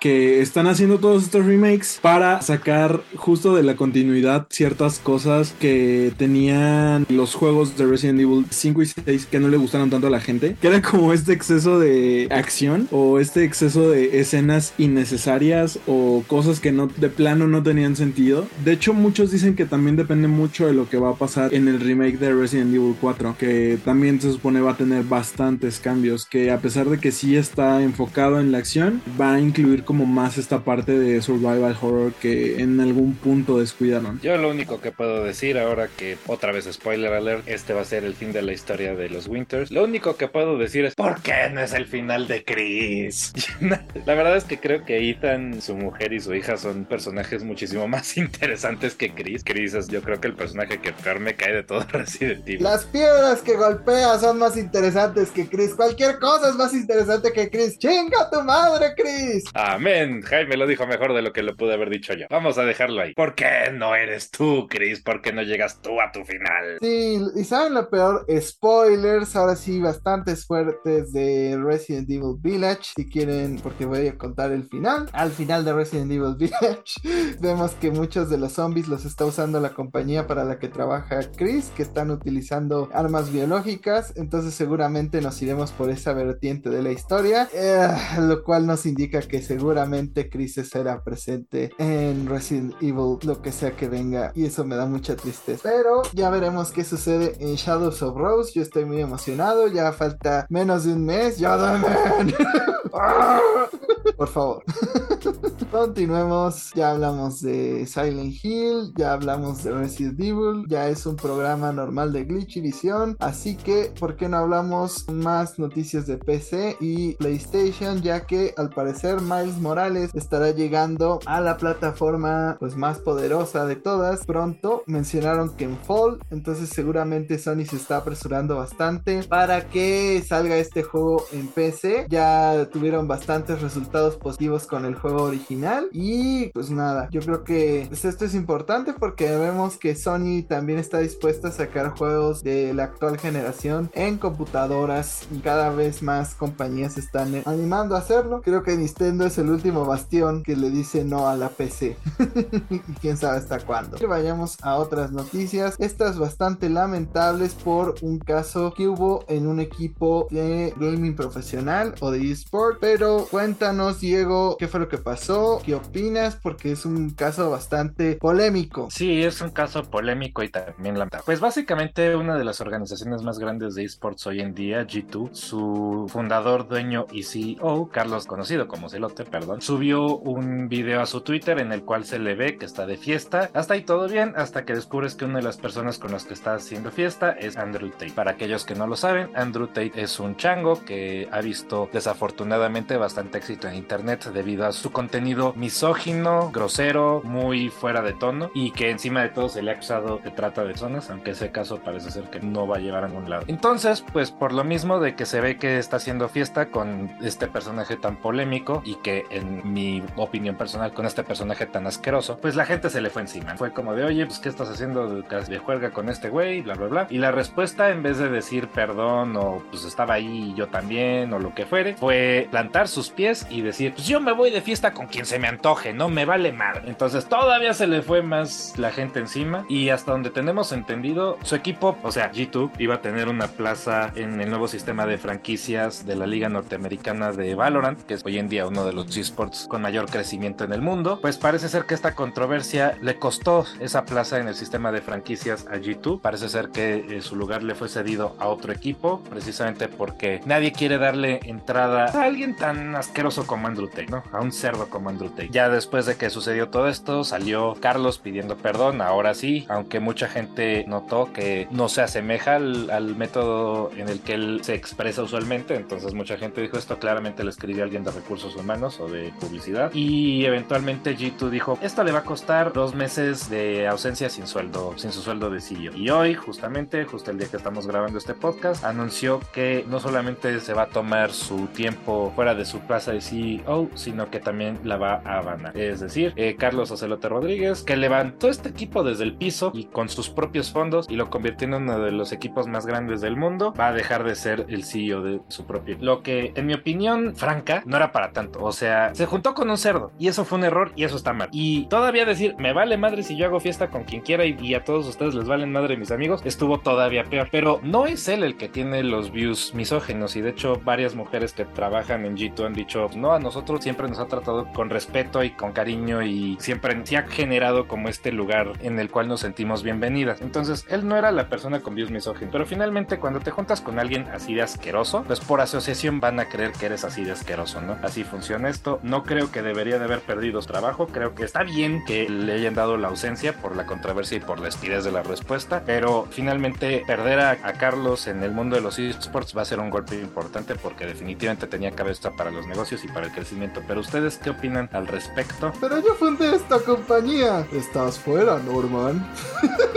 que están haciendo todos estos remakes para sacar justo de la continuidad ciertas cosas que tenían los juegos de Resident Evil 5 y 6 que no le gustaron tanto a la gente. Que era como este exceso de acción o este exceso de escenas innecesarias o cosas que no de plano no tenían sentido. De hecho, muchos dicen que también depende mucho de lo que va a pasar en el remake de Resident Evil 4, que también se supone va a tener bastantes cambios, que a pesar de que sí está enfocado en la acción, va a incluir como más esta parte de survival horror que en algún punto descuidaron. Yo lo único que puedo decir ahora que otra vez spoiler alert, este va a ser el fin de la historia de los Winters. Lo único que puedo decir es ¿por qué no es el final de Chris? [laughs] la verdad es que creo que Ethan, su mujer y su hija son personajes muchísimo más [laughs] interesantes que Chris. Chris es yo creo que el personaje que peor me cae de todo [laughs] Resident Evil. Las piedras que golpea son más interesantes que Chris. Cualquier cosa es más interesante que Chris. ¡Chinga tu madre, Chris! Amén. Jaime lo dijo mejor de lo que lo pude haber dicho yo. Vamos a dejarlo ahí. ¿Por qué no eres tú, Chris? ¿Por qué no llegas tú a tu final? Sí, y saben lo peor, spoilers, ahora sí, bastantes fuertes de Resident Evil Village. Si quieren, porque voy a contar el final. Al final de Resident Evil [laughs] Village, vemos que muchos de los zombies los está usando la compañía para la que trabaja Chris, que están utilizando armas biológicas. Entonces, seguramente nos iremos por esa vertiente de la historia, eh, lo cual nos indica que seguramente Chris será presente en Resident Evil, lo que sea que venga, y eso me da mucha tristeza. Pero ya veremos qué sucede en Shadows of Rose. Yo estoy muy emocionado, ya falta menos de un mes. ¡Ya! [laughs] Por favor. [laughs] Continuemos. Ya hablamos de Silent Hill, ya hablamos de Resident Evil, ya es un programa normal de Glitch y. Así que, ¿por qué no hablamos más noticias de PC y PlayStation? Ya que al parecer Miles Morales estará llegando a la plataforma pues más poderosa de todas. Pronto mencionaron que en Fall, entonces seguramente Sony se está apresurando bastante para que salga este juego en PC. Ya tuvieron bastantes resultados positivos con el juego original y pues nada, yo creo que pues, esto es importante porque vemos que Sony también está dispuesta a sacar juegos de la actual generación en computadoras y cada vez más compañías están animando a hacerlo. Creo que Nintendo es el último bastión que le dice no a la PC. [laughs] y quién sabe hasta cuándo. Vayamos a otras noticias. Estas bastante lamentables por un caso que hubo en un equipo de gaming profesional o de eSport. Pero cuéntanos Diego, qué fue lo que pasó, qué opinas, porque es un caso bastante polémico. Sí, es un caso polémico y también lamentable. Pues básicamente una de las organizaciones más grandes de esports hoy en día, G2, su fundador, dueño y CEO, Carlos, conocido como Celote, perdón, subió un video a su Twitter en el cual se le ve que está de fiesta. Hasta ahí todo bien, hasta que descubres que una de las personas con las que está haciendo fiesta es Andrew Tate. Para aquellos que no lo saben, Andrew Tate es un chango que ha visto desafortunadamente bastante éxito en internet debido a su contenido misógino, grosero, muy fuera de tono y que encima de todo se le ha acusado de trata de personas, aunque ese caso parece ser que no va a llevar a ningún lado. Entonces, pues por lo mismo de que se ve que está haciendo fiesta con este personaje tan polémico y que en mi opinión personal con este personaje tan asqueroso, pues la gente se le fue encima. Fue como de, oye, pues ¿qué estás haciendo de, de juerga con este güey? Bla, bla, bla. Y la respuesta en vez de decir perdón o pues estaba ahí yo también o lo que fuere, fue plantar sus pies y decir, pues yo me voy de fiesta con quien se me antoje, no me vale mal. Entonces todavía se le fue más la gente encima y hasta donde tenemos entendido, su equipo, o sea, G2, iba a tener una plaza en el nuevo sistema de franquicias de la Liga Norteamericana de Valorant, que es hoy en día uno de los esports con mayor crecimiento en el mundo. Pues parece ser que esta controversia le costó esa plaza en el sistema de franquicias a G2. Parece ser que eh, su lugar le fue cedido a otro equipo, precisamente porque nadie quiere darle entrada a alguien tan asqueroso como Andrew Tate, ¿no? A un cerdo como Andrew Tate. Ya después de que sucedió todo esto, salió Carlos pidiendo perdón, ahora sí, aunque mucha gente notó que no se asemeja al, al método en el que él se expresa usualmente, entonces mucha gente dijo esto claramente lo escribió alguien de recursos humanos o de publicidad y eventualmente G2 dijo esto le va a costar dos meses de ausencia sin sueldo, sin su sueldo de CEO. Y hoy, justamente, justo el día que estamos grabando este podcast, anunció que no solamente se va a tomar su tiempo fuera de su plaza de CEO, sino que también la va a abanar. Es decir, eh, Carlos Ocelote Rodríguez, que levantó este equipo desde el piso y con sus propios fondos y lo convirtió en uno de los equipos más grandes del mundo, va a dejar de ser el CEO de su propio. Lo que, en mi opinión franca, no era para tanto. O sea, se juntó con un cerdo y eso fue un error y eso está mal. Y todavía decir, me vale madre si yo hago fiesta con quien quiera y, y a todos ustedes les valen madre mis amigos, estuvo todavía peor. Pero no es él el que tiene los views misógenos y de hecho varias mujeres que trabajan en G2 han dicho, no, a nosotros siempre nos ha tratado con respeto y con cariño y siempre se ha generado como este lugar en el cual nos sentimos bienvenidas. Entonces, él no era la persona con views misógenos. Pero finalmente, cuando te juntas con alguien así de asqueroso, pues por asociación van a creer que eres así de asqueroso, ¿no? Así funciona esto. No creo que debería de haber perdido trabajo. Creo que está bien que le hayan dado la ausencia por la controversia y por la estidez de la respuesta. Pero finalmente, perder a, a Carlos en el mundo de los esports va a ser un golpe importante porque definitivamente tenía cabeza para los negocios y para el crecimiento. Pero ustedes, ¿qué opinan al respecto? Pero yo fundé esta compañía. Estás fuera, Norman.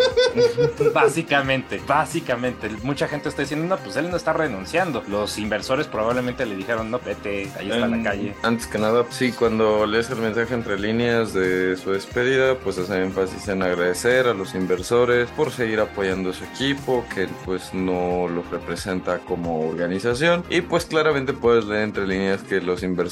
[laughs] básicamente, básicamente. Mucha gente está diciendo, no, pues él no está renunciando. Los inversores probablemente le dijeron, no, vete, ahí está la calle. Antes que nada, sí, cuando lees el mensaje entre líneas de su despedida, pues hace énfasis en agradecer a los inversores por seguir apoyando a su equipo, que pues no lo representa como organización. Y pues claramente puedes leer entre líneas que los inversores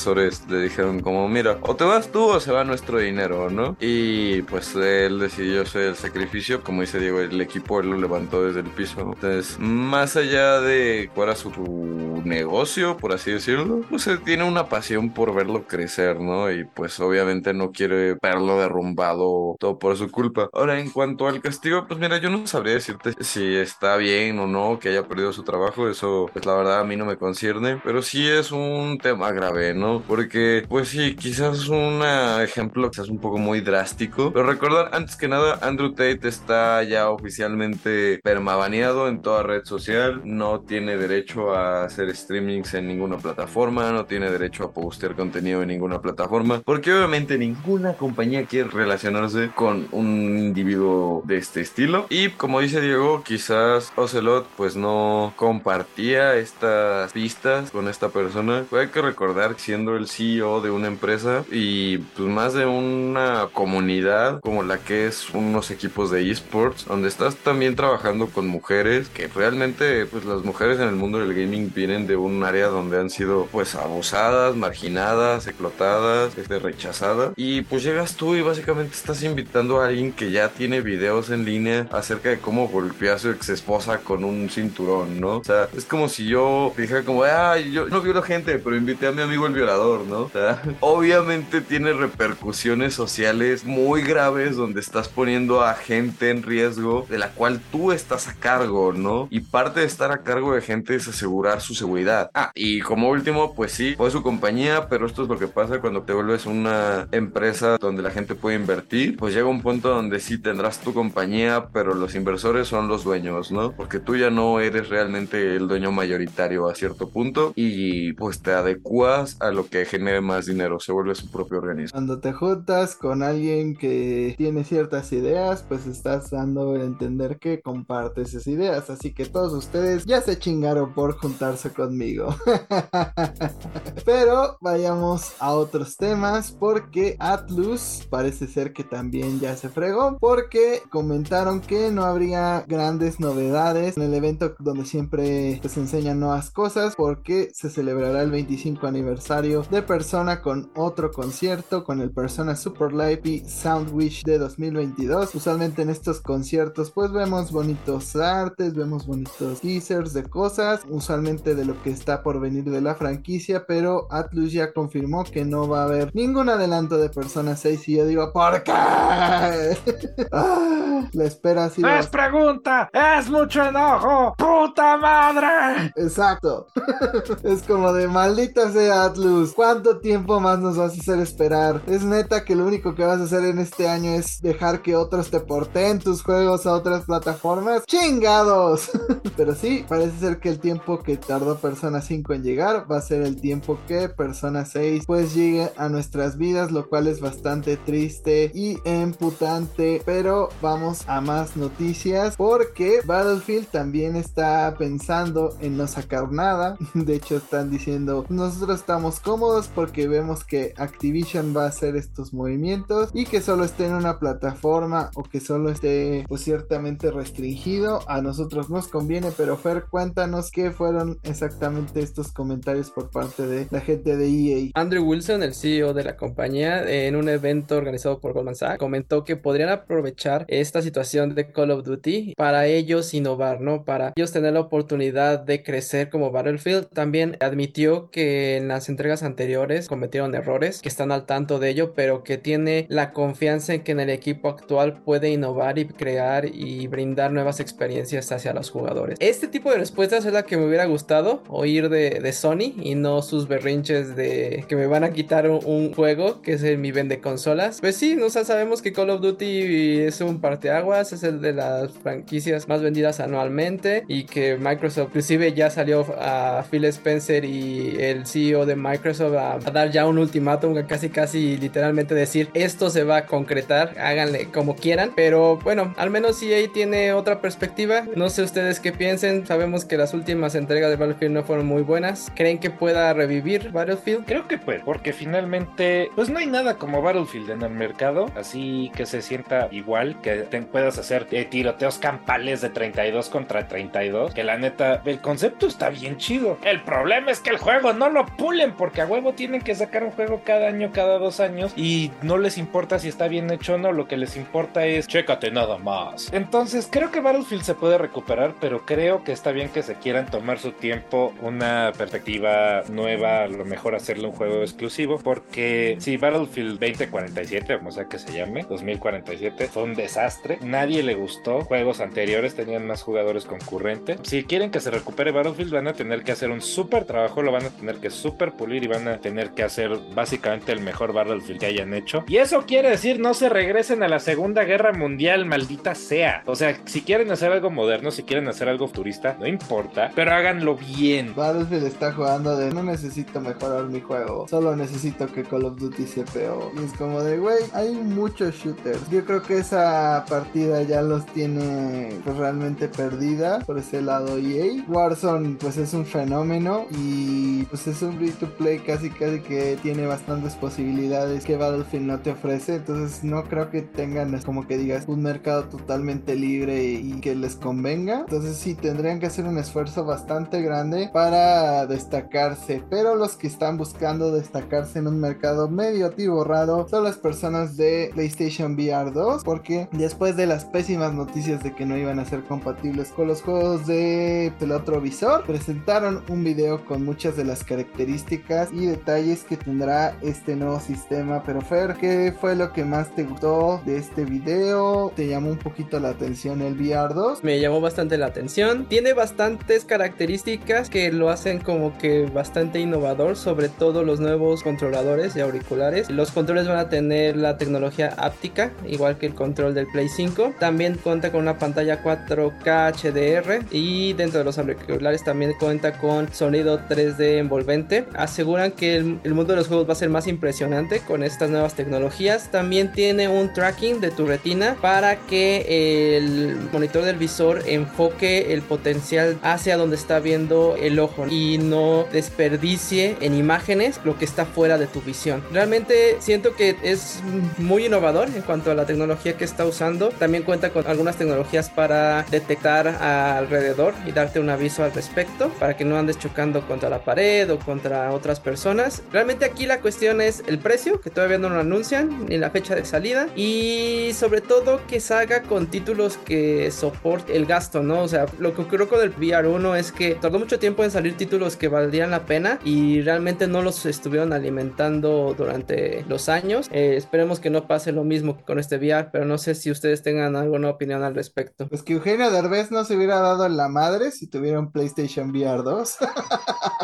le dijeron como, mira, o te vas tú o se va nuestro dinero, ¿no? Y pues él decidió hacer el sacrificio, como dice Diego, el equipo él lo levantó desde el piso. Entonces, más allá de cuál era su negocio, por así decirlo, pues él tiene una pasión por verlo crecer, ¿no? Y pues obviamente no quiere verlo derrumbado todo por su culpa. Ahora, en cuanto al castigo, pues mira, yo no sabría decirte si está bien o no que haya perdido su trabajo, eso pues la verdad a mí no me concierne, pero sí es un tema grave, ¿no? Porque pues sí, quizás un ejemplo quizás un poco muy drástico, pero recordar antes que nada, Andrew Tate está ya oficialmente permabaneado en toda red social, no tiene derecho a hacer streamings en ninguna plataforma, no tiene derecho a postear contenido en ninguna plataforma, porque obviamente ninguna compañía quiere relacionarse con un individuo de este estilo. Y como dice Diego, quizás Ocelot pues no compartía estas pistas con esta persona. Hay que recordar siendo el CEO de una empresa y pues más de una comunidad como la que es unos equipos de esports, donde estás también trabajando con mujeres, que realmente pues las mujeres en el mundo del gaming vienen de un área donde han sido pues abusadas, marginadas, explotadas, este, rechazadas. Y pues llegas tú y básicamente estás invitando a alguien que ya tiene videos en línea acerca de cómo golpeó a su ex esposa con un cinturón, ¿no? O sea, es como si yo dijera como, ay, yo no violo gente, pero invité a mi amigo el violador, ¿no? O sea, obviamente tiene repercusiones sociales muy graves donde estás poniendo a gente en riesgo de la cual tú estás a cargo, ¿no? Y parte de estar a cargo de gente es asegurar su seguridad. Ah, y como último, pues sí, fue su compañía, pero esto es lo que pasa cuando te vuelves una empresa donde la gente puede invertir, pues llega un punto donde sí tendrás tu compañía, pero los inversores son los dueños, ¿no? Porque tú ya no eres realmente el dueño mayoritario a cierto punto y pues te adecuas a lo que genere más dinero, se vuelve su propio organismo. Cuando te juntas con alguien que tiene ciertas ideas, pues estás dando a entender que comparte esas ideas, así que todos ustedes ya se chingaron por juntarse conmigo. [laughs] Pero vayamos a otros temas porque Atlus parece ser que también ya se fregó porque comentaron que no habría grandes novedades en el evento donde siempre se enseñan nuevas cosas porque se celebrará el 25 aniversario de Persona con otro concierto con el Persona Super Live y Soundwish de 2022. Usualmente en estos conciertos pues vemos bonitos artes, vemos bonitos teasers de cosas, usualmente de lo que está por venir de la franquicia, pero Atlus ya confirmó que no va a haber ningún adelanto de Persona 6 y yo digo, ¿por qué? [laughs] Ah, la espera así. ¡Es pregunta! ¡Es mucho enojo! ¡Puta madre! Exacto. [laughs] es como de maldita sea Atlus. ¿Cuánto tiempo más nos vas a hacer esperar? Es neta que lo único que vas a hacer en este año es dejar que otros te porten tus juegos a otras plataformas. ¡Chingados! [laughs] Pero sí, parece ser que el tiempo que tardó Persona 5 en llegar va a ser el tiempo que Persona 6 pues llegue a nuestras vidas, lo cual es bastante triste y emputante. Pero vamos a más noticias porque Battlefield también está pensando en no sacar nada. [laughs] De hecho, están diciendo nosotros estamos cómodos porque vemos que Activision va a hacer estos movimientos y que solo esté en una plataforma o que solo esté pues ciertamente restringido. A nosotros nos conviene, pero Fer, cuéntanos qué fueron exactamente estos comentarios por parte de la gente de EA. Andrew Wilson, el CEO de la compañía, en un evento organizado por Goldman Sachs, comentó que podrían aprovechar esta situación de Call of Duty para ellos innovar, ¿no? Para ellos tener la oportunidad de crecer como Battlefield. También admitió que en las entregas anteriores cometieron errores, que están al tanto de ello, pero que tiene la confianza en que en el equipo actual puede innovar y crear y brindar nuevas experiencias hacia los jugadores. Este tipo de respuestas es la que me hubiera gustado oír de, de Sony y no sus berrinches de que me van a quitar un, un juego que es mi vende consolas. Pues sí, no sabemos que Call of Duty es un parteaguas, es el de las franquicias más vendidas anualmente y que Microsoft inclusive ya salió a Phil Spencer y el CEO de Microsoft a, a dar ya un ultimátum, casi casi literalmente decir esto se va a concretar, háganle como quieran, pero bueno, al menos EA tiene otra perspectiva, no sé ustedes qué piensen, sabemos que las últimas entregas de Battlefield no fueron muy buenas, ¿creen que pueda revivir Battlefield? Creo que puede, porque finalmente, pues no hay nada como Battlefield en el mercado, así que se sienta igual, que te puedas hacer eh, tiroteos campales de 32 contra 32, que la neta, el concepto está bien chido. El problema es que el juego no lo pulen, porque a huevo tienen que sacar un juego cada año, cada dos años, y no les importa si está bien hecho o no, lo que les importa es, chécate nada más. Entonces, creo que Battlefield se puede recuperar, pero creo que está bien que se quieran tomar su tiempo, una perspectiva nueva, a lo mejor hacerle un juego exclusivo, porque si Battlefield 2047, como sea que se llame, 2047, fue un desastre, nadie le gustó, juegos anteriores tenían más jugadores concurrentes. Si quieren que se recupere Battlefield, van a tener que hacer un súper trabajo, lo van a tener que súper pulir y van a tener que hacer básicamente el mejor Battlefield que hayan hecho. Y eso quiere decir no se regresen a la Segunda Guerra Mundial, maldita sea. O sea, si quieren hacer algo moderno, si quieren hacer algo futurista, no importa, pero háganlo bien. Battlefield está jugando de no necesito mejorar mi juego, solo necesito que Call of Duty sea peor. Y es como de, güey, hay muchos shooters. Yo creo que esa partida ya los tiene pues realmente perdida por ese lado EA. Warzone pues es un fenómeno y pues es un free to play casi casi que tiene bastantes posibilidades que Battlefield no te ofrece. Entonces no creo que tengan como que digas un mercado totalmente libre y que les convenga. Entonces sí tendrían que hacer un esfuerzo bastante grande para destacarse. Pero los que están buscando destacarse en un mercado medio atiborrado son las personas de PlayStation VR 2, porque después de las pésimas noticias de que no iban a ser compatibles con los juegos de el otro visor, presentaron un video con muchas de las características y detalles que tendrá este nuevo sistema. Pero Fer, ¿qué fue lo que más te gustó de este video? ¿Te llamó un poquito la atención el VR 2? Me llamó bastante la atención. Tiene bastantes características que lo hacen como que bastante innovador, sobre todo los nuevos controladores y auriculares. Los controles van a tener la tecnología áptica, igual que el control del Play 5. También cuenta con una pantalla 4K HDR y dentro de los auriculares también cuenta con sonido 3D envolvente. Aseguran que el, mundo de los juegos va a ser más impresionante con estas nuevas tecnologías. También tiene un tracking de tu retina para que el monitor del visor enfoque el potencial hacia donde está viendo el ojo y no desperdicie en imágenes lo que está fuera de tu visión. Realmente siento que es muy innovador en cuanto a la tecnología que está usando. También cuenta con algunas tecnologías para detectar alrededor y darte un aviso al respecto para que no andes chocando contra la pared o contra otras personas. Realmente aquí la cuestión es el precio, que todavía no lo anuncian, ni la fecha de salida y sobre todo que salga con títulos que soporte el gasto, ¿no? O sea, lo que ocurrió con el VR1 es que tardó mucho tiempo en salir títulos que valdrían la pena y realmente no los estuvieron alimentando durante los años. Eh, esperemos que no pase lo mismo con este VR, pero no sé si ustedes tengan alguna opinión al respecto. Pues que Eugenio Derbez no se hubiera dado en la madre si tuviera un PlayStation VR 2. [laughs]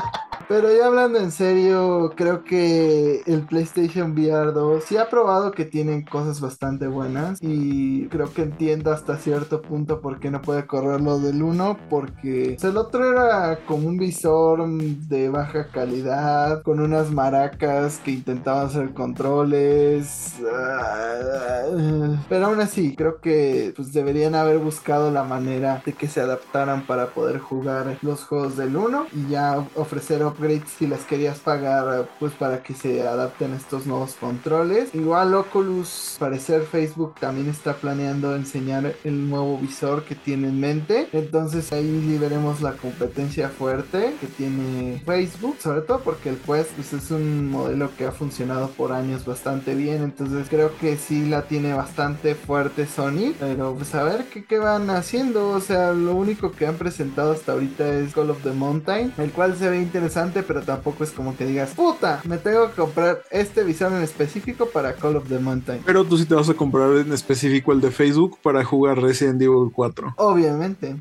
Pero ya hablando en serio, creo que el PlayStation VR 2 sí ha probado que tienen cosas bastante buenas y creo que entiendo hasta cierto punto por qué no puede correr lo del 1 porque el otro era como un visor de baja calidad con unas maracas que intentaban hacer controles pero aún así creo que pues deberían haber buscado la manera de que se adaptaran para poder jugar los juegos del 1 y ya ofrecer upgrades si las querías pagar pues para que se adapten estos nuevos controles. Igual Oculus, parecer Facebook también está planeando enseñar el nuevo visor que tiene en mente. Entonces ahí veremos la competencia fuerte que tiene Facebook, sobre todo porque el Quest pues, es un modelo que ha funcionado por años bastante bien. Entonces creo que sí la tiene bastante fuerte Sony. Pero pues a ver qué, qué van haciendo. O sea, lo único que han presentado hasta ahorita es Call of the Mountain, el cual se ve interesante pero tampoco es como que digas, puta, me tengo que comprar este visor en específico para Call of the Mountain. Pero tú sí te vas a comprar en específico el de Facebook para jugar Resident Evil 4. Obviamente.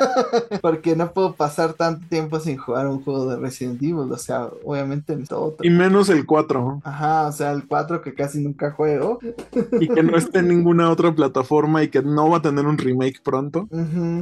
[laughs] Porque no puedo pasar tanto tiempo sin jugar un juego de Resident Evil. O sea, obviamente necesito otro. Y menos el 4. Ajá, o sea, el 4 que casi nunca juego. y que no esté en ninguna otra plataforma y que no va a tener un remake pronto.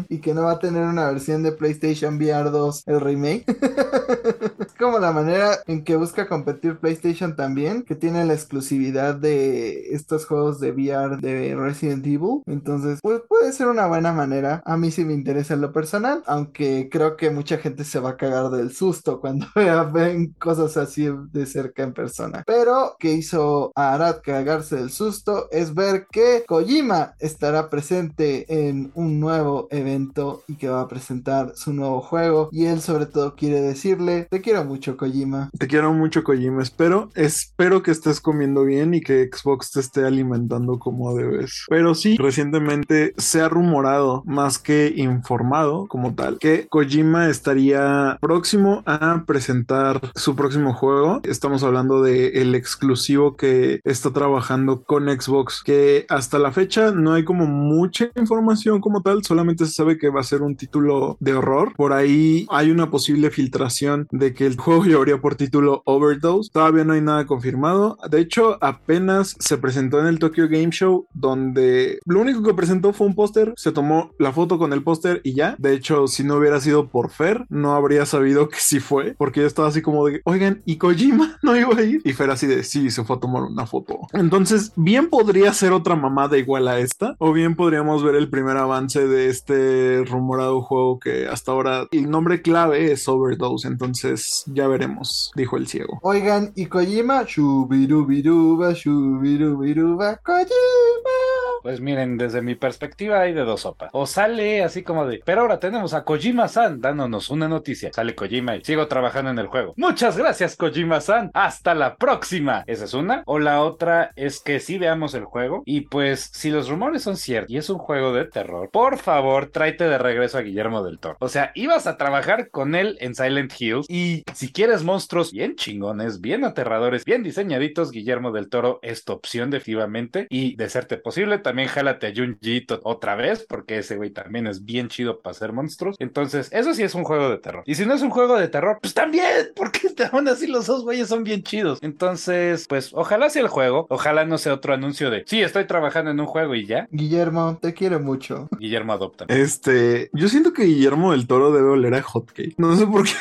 Y que no va a tener una versión de PlayStation VR 2, el remake. [laughs] como la manera en que busca competir PlayStation también, que tiene la exclusividad de estos juegos de VR de Resident Evil. Entonces, pues puede ser una buena manera. A mí sí me interesa en lo personal, aunque creo que mucha gente se va a cagar del susto [laughs] cuando vea, ven cosas así de cerca en persona. Pero que hizo a Arad cagarse del susto es ver que Kojima estará presente en un nuevo evento y que va a presentar su nuevo juego. Y él sobre todo quiere decirle, te quiero mucho Kojima. Te quiero mucho, Kojima. Espero, espero que estés comiendo bien y que Xbox te esté alimentando como debes. Pero sí, recientemente se ha rumorado, más que informado como tal, que Kojima estaría próximo a presentar su próximo juego. Estamos hablando de el exclusivo que está trabajando con Xbox, que hasta la fecha no hay como mucha información como tal, solamente se sabe que va a ser un título de horror. Por ahí hay una posible filtración de que el juego llevaría por título Overdose. Todavía no hay nada confirmado. De hecho, apenas se presentó en el Tokyo Game Show, donde lo único que presentó fue un póster. Se tomó la foto con el póster y ya. De hecho, si no hubiera sido por Fer, no habría sabido que sí fue, porque yo estaba así como de, oigan, ¿y Kojima [laughs] no iba a ir? Y Fer así de, sí, se fue a tomar una foto. Entonces, bien podría ser otra mamada igual a esta, o bien podríamos ver el primer avance de este rumorado juego que hasta ahora el nombre clave es Overdose. Entonces, ya veremos, dijo el ciego. Oigan, y Kojima, shubirubiruba, shubirubiruba, Kojima. Pues miren, desde mi perspectiva hay de dos sopas. O sale así como de, pero ahora tenemos a Kojima-san dándonos una noticia. Sale Kojima y sigo trabajando en el juego. Muchas gracias, Kojima-san. Hasta la próxima. Esa es una. O la otra es que sí veamos el juego. Y pues, si los rumores son ciertos y es un juego de terror, por favor, tráete de regreso a Guillermo del Toro. O sea, ibas a trabajar con él en Silent Hills. Y si quieres monstruos bien chingones, bien aterradores, bien diseñaditos, Guillermo del Toro es tu opción definitivamente. Y de serte posible, también jálate a Junji otra vez, porque ese güey también es bien chido para hacer monstruos. Entonces, eso sí es un juego de terror. Y si no es un juego de terror, pues también, [laughs] porque aún así los dos güeyes son bien chidos. Entonces, pues ojalá sea el juego, ojalá no sea otro anuncio de, sí, estoy trabajando en un juego y ya. Guillermo, te quiero mucho. Guillermo adopta. Este, yo siento que Guillermo del Toro debe oler a hotcake. No sé por qué.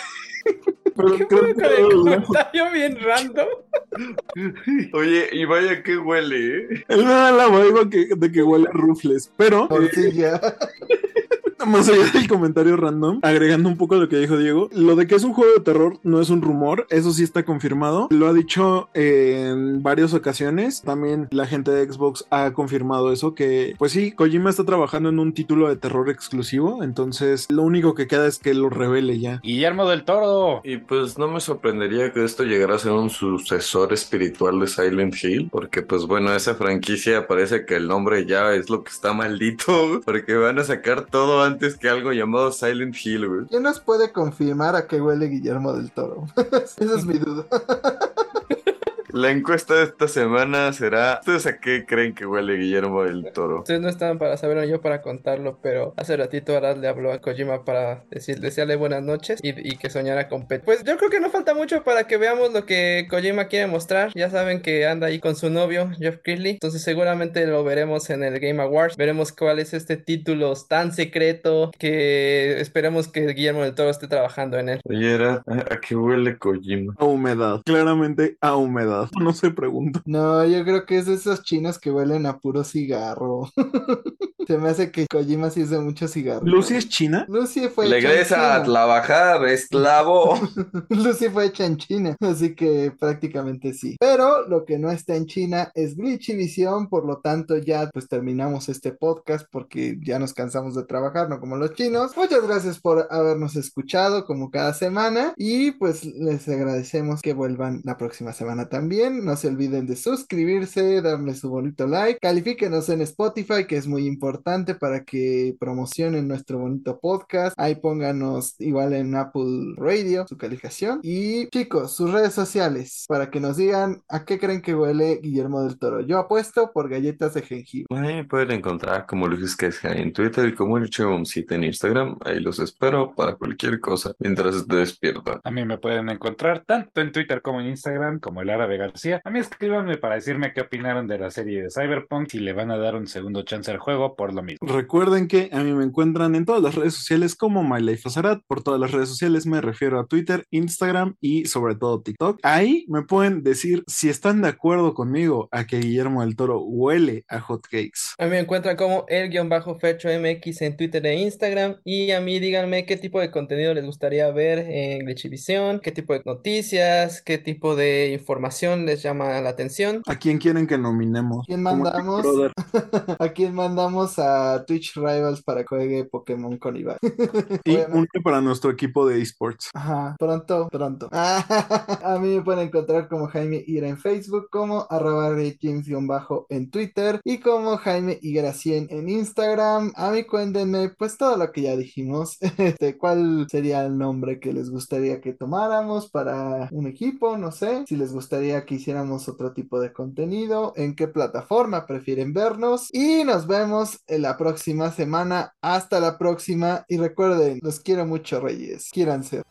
[laughs] Pero ¿Qué creo que el comentario bien random? [laughs] Oye, y vaya que huele, ¿eh? Él me da la vibe que, de que huele a rufles, pero... Portilla. [laughs] [laughs] más allá del comentario random, agregando un poco lo que dijo Diego, lo de que es un juego de terror no es un rumor, eso sí está confirmado. Lo ha dicho en varias ocasiones. También la gente de Xbox ha confirmado eso, que pues sí, Kojima está trabajando en un título de terror exclusivo, entonces lo único que queda es que lo revele ya. Guillermo del Toro. Y pues no me sorprendería que esto llegara a ser un sucesor espiritual de Silent Hill, porque pues bueno, esa franquicia parece que el nombre ya es lo que está maldito, [laughs] porque van a sacar todo antes antes que algo llamado Silent Hill, güey. ¿Quién nos puede confirmar a qué huele Guillermo del Toro? [laughs] Esa es mi duda. [laughs] La encuesta de esta semana será: ¿Ustedes a qué creen que huele Guillermo del Toro? Ustedes no estaban para saberlo, yo para contarlo, pero hace ratito Arad le habló a Kojima para decir, desearle buenas noches y, que soñara con Pet. Pues yo creo que no falta mucho para que veamos lo que Kojima quiere mostrar. Ya saben que anda ahí con su novio, Jeff Keighley. Entonces seguramente lo veremos en el Game Awards. Veremos cuál es este título tan secreto que esperemos que Guillermo del Toro esté trabajando en él. Oye, ¿a, a qué huele Kojima? A humedad, claramente a humedad. [laughs] No se pregunta. No, yo creo que es de esos chinos que huelen a puro cigarro. [laughs] se me hace que Kojima sí es de mucho cigarro. ¿Lucy es china? Lucy fue Regresa a trabajar, esclavo. [laughs] Lucy fue hecha en China, así que prácticamente sí. Pero lo que no está en China es Glitch y Visión, por lo tanto ya pues terminamos este podcast porque ya nos cansamos de trabajar, no como los chinos. Muchas gracias por habernos escuchado como cada semana y pues les agradecemos que vuelvan la próxima semana también no se olviden de suscribirse, darle su bonito like, califíquenos en Spotify, que es muy importante para que promocionen nuestro bonito podcast. Ahí pónganos igual en Apple Radio su calificación. Y chicos, sus redes sociales para que nos digan a qué creen que huele Guillermo del Toro. Yo apuesto por galletas de jengibre. Ahí pueden encontrar como Luis Quesja en Twitter y como Site en Instagram. Ahí los espero para cualquier cosa mientras te despiertan. A mí me pueden encontrar tanto en Twitter como en Instagram como el árabe García. A mí escríbanme para decirme qué opinaron de la serie de Cyberpunk y le van a dar un segundo chance al juego por lo mismo. Recuerden que a mí me encuentran en todas las redes sociales como MyLifeAzarat. Por todas las redes sociales me refiero a Twitter, Instagram y sobre todo TikTok. Ahí me pueden decir si están de acuerdo conmigo a que Guillermo del Toro huele a hotcakes. A mí me encuentran como el-fecho MX en Twitter e Instagram. Y a mí díganme qué tipo de contenido les gustaría ver en Glitchivisión, qué tipo de noticias, qué tipo de información les llama la atención. ¿A quién quieren que nominemos? ¿Quién mandamos? [laughs] ¿A quién mandamos a Twitch Rivals para que juegue Pokémon con Iván? [laughs] y uno para nuestro equipo de esports. Ajá, pronto, pronto. [laughs] a mí me pueden encontrar como Jaime Ira en Facebook, como arroba bajo en Twitter y como Jaime Ira 100 en Instagram. A mí cuéntenme pues todo lo que ya dijimos. [laughs] Este, ¿Cuál sería el nombre que les gustaría que tomáramos para un equipo? No sé. Si les gustaría que hiciéramos otro tipo de contenido, en qué plataforma prefieren vernos y nos en la próxima semana. Hasta la próxima y recuerden, los quiero mucho Reyes, quieran ser.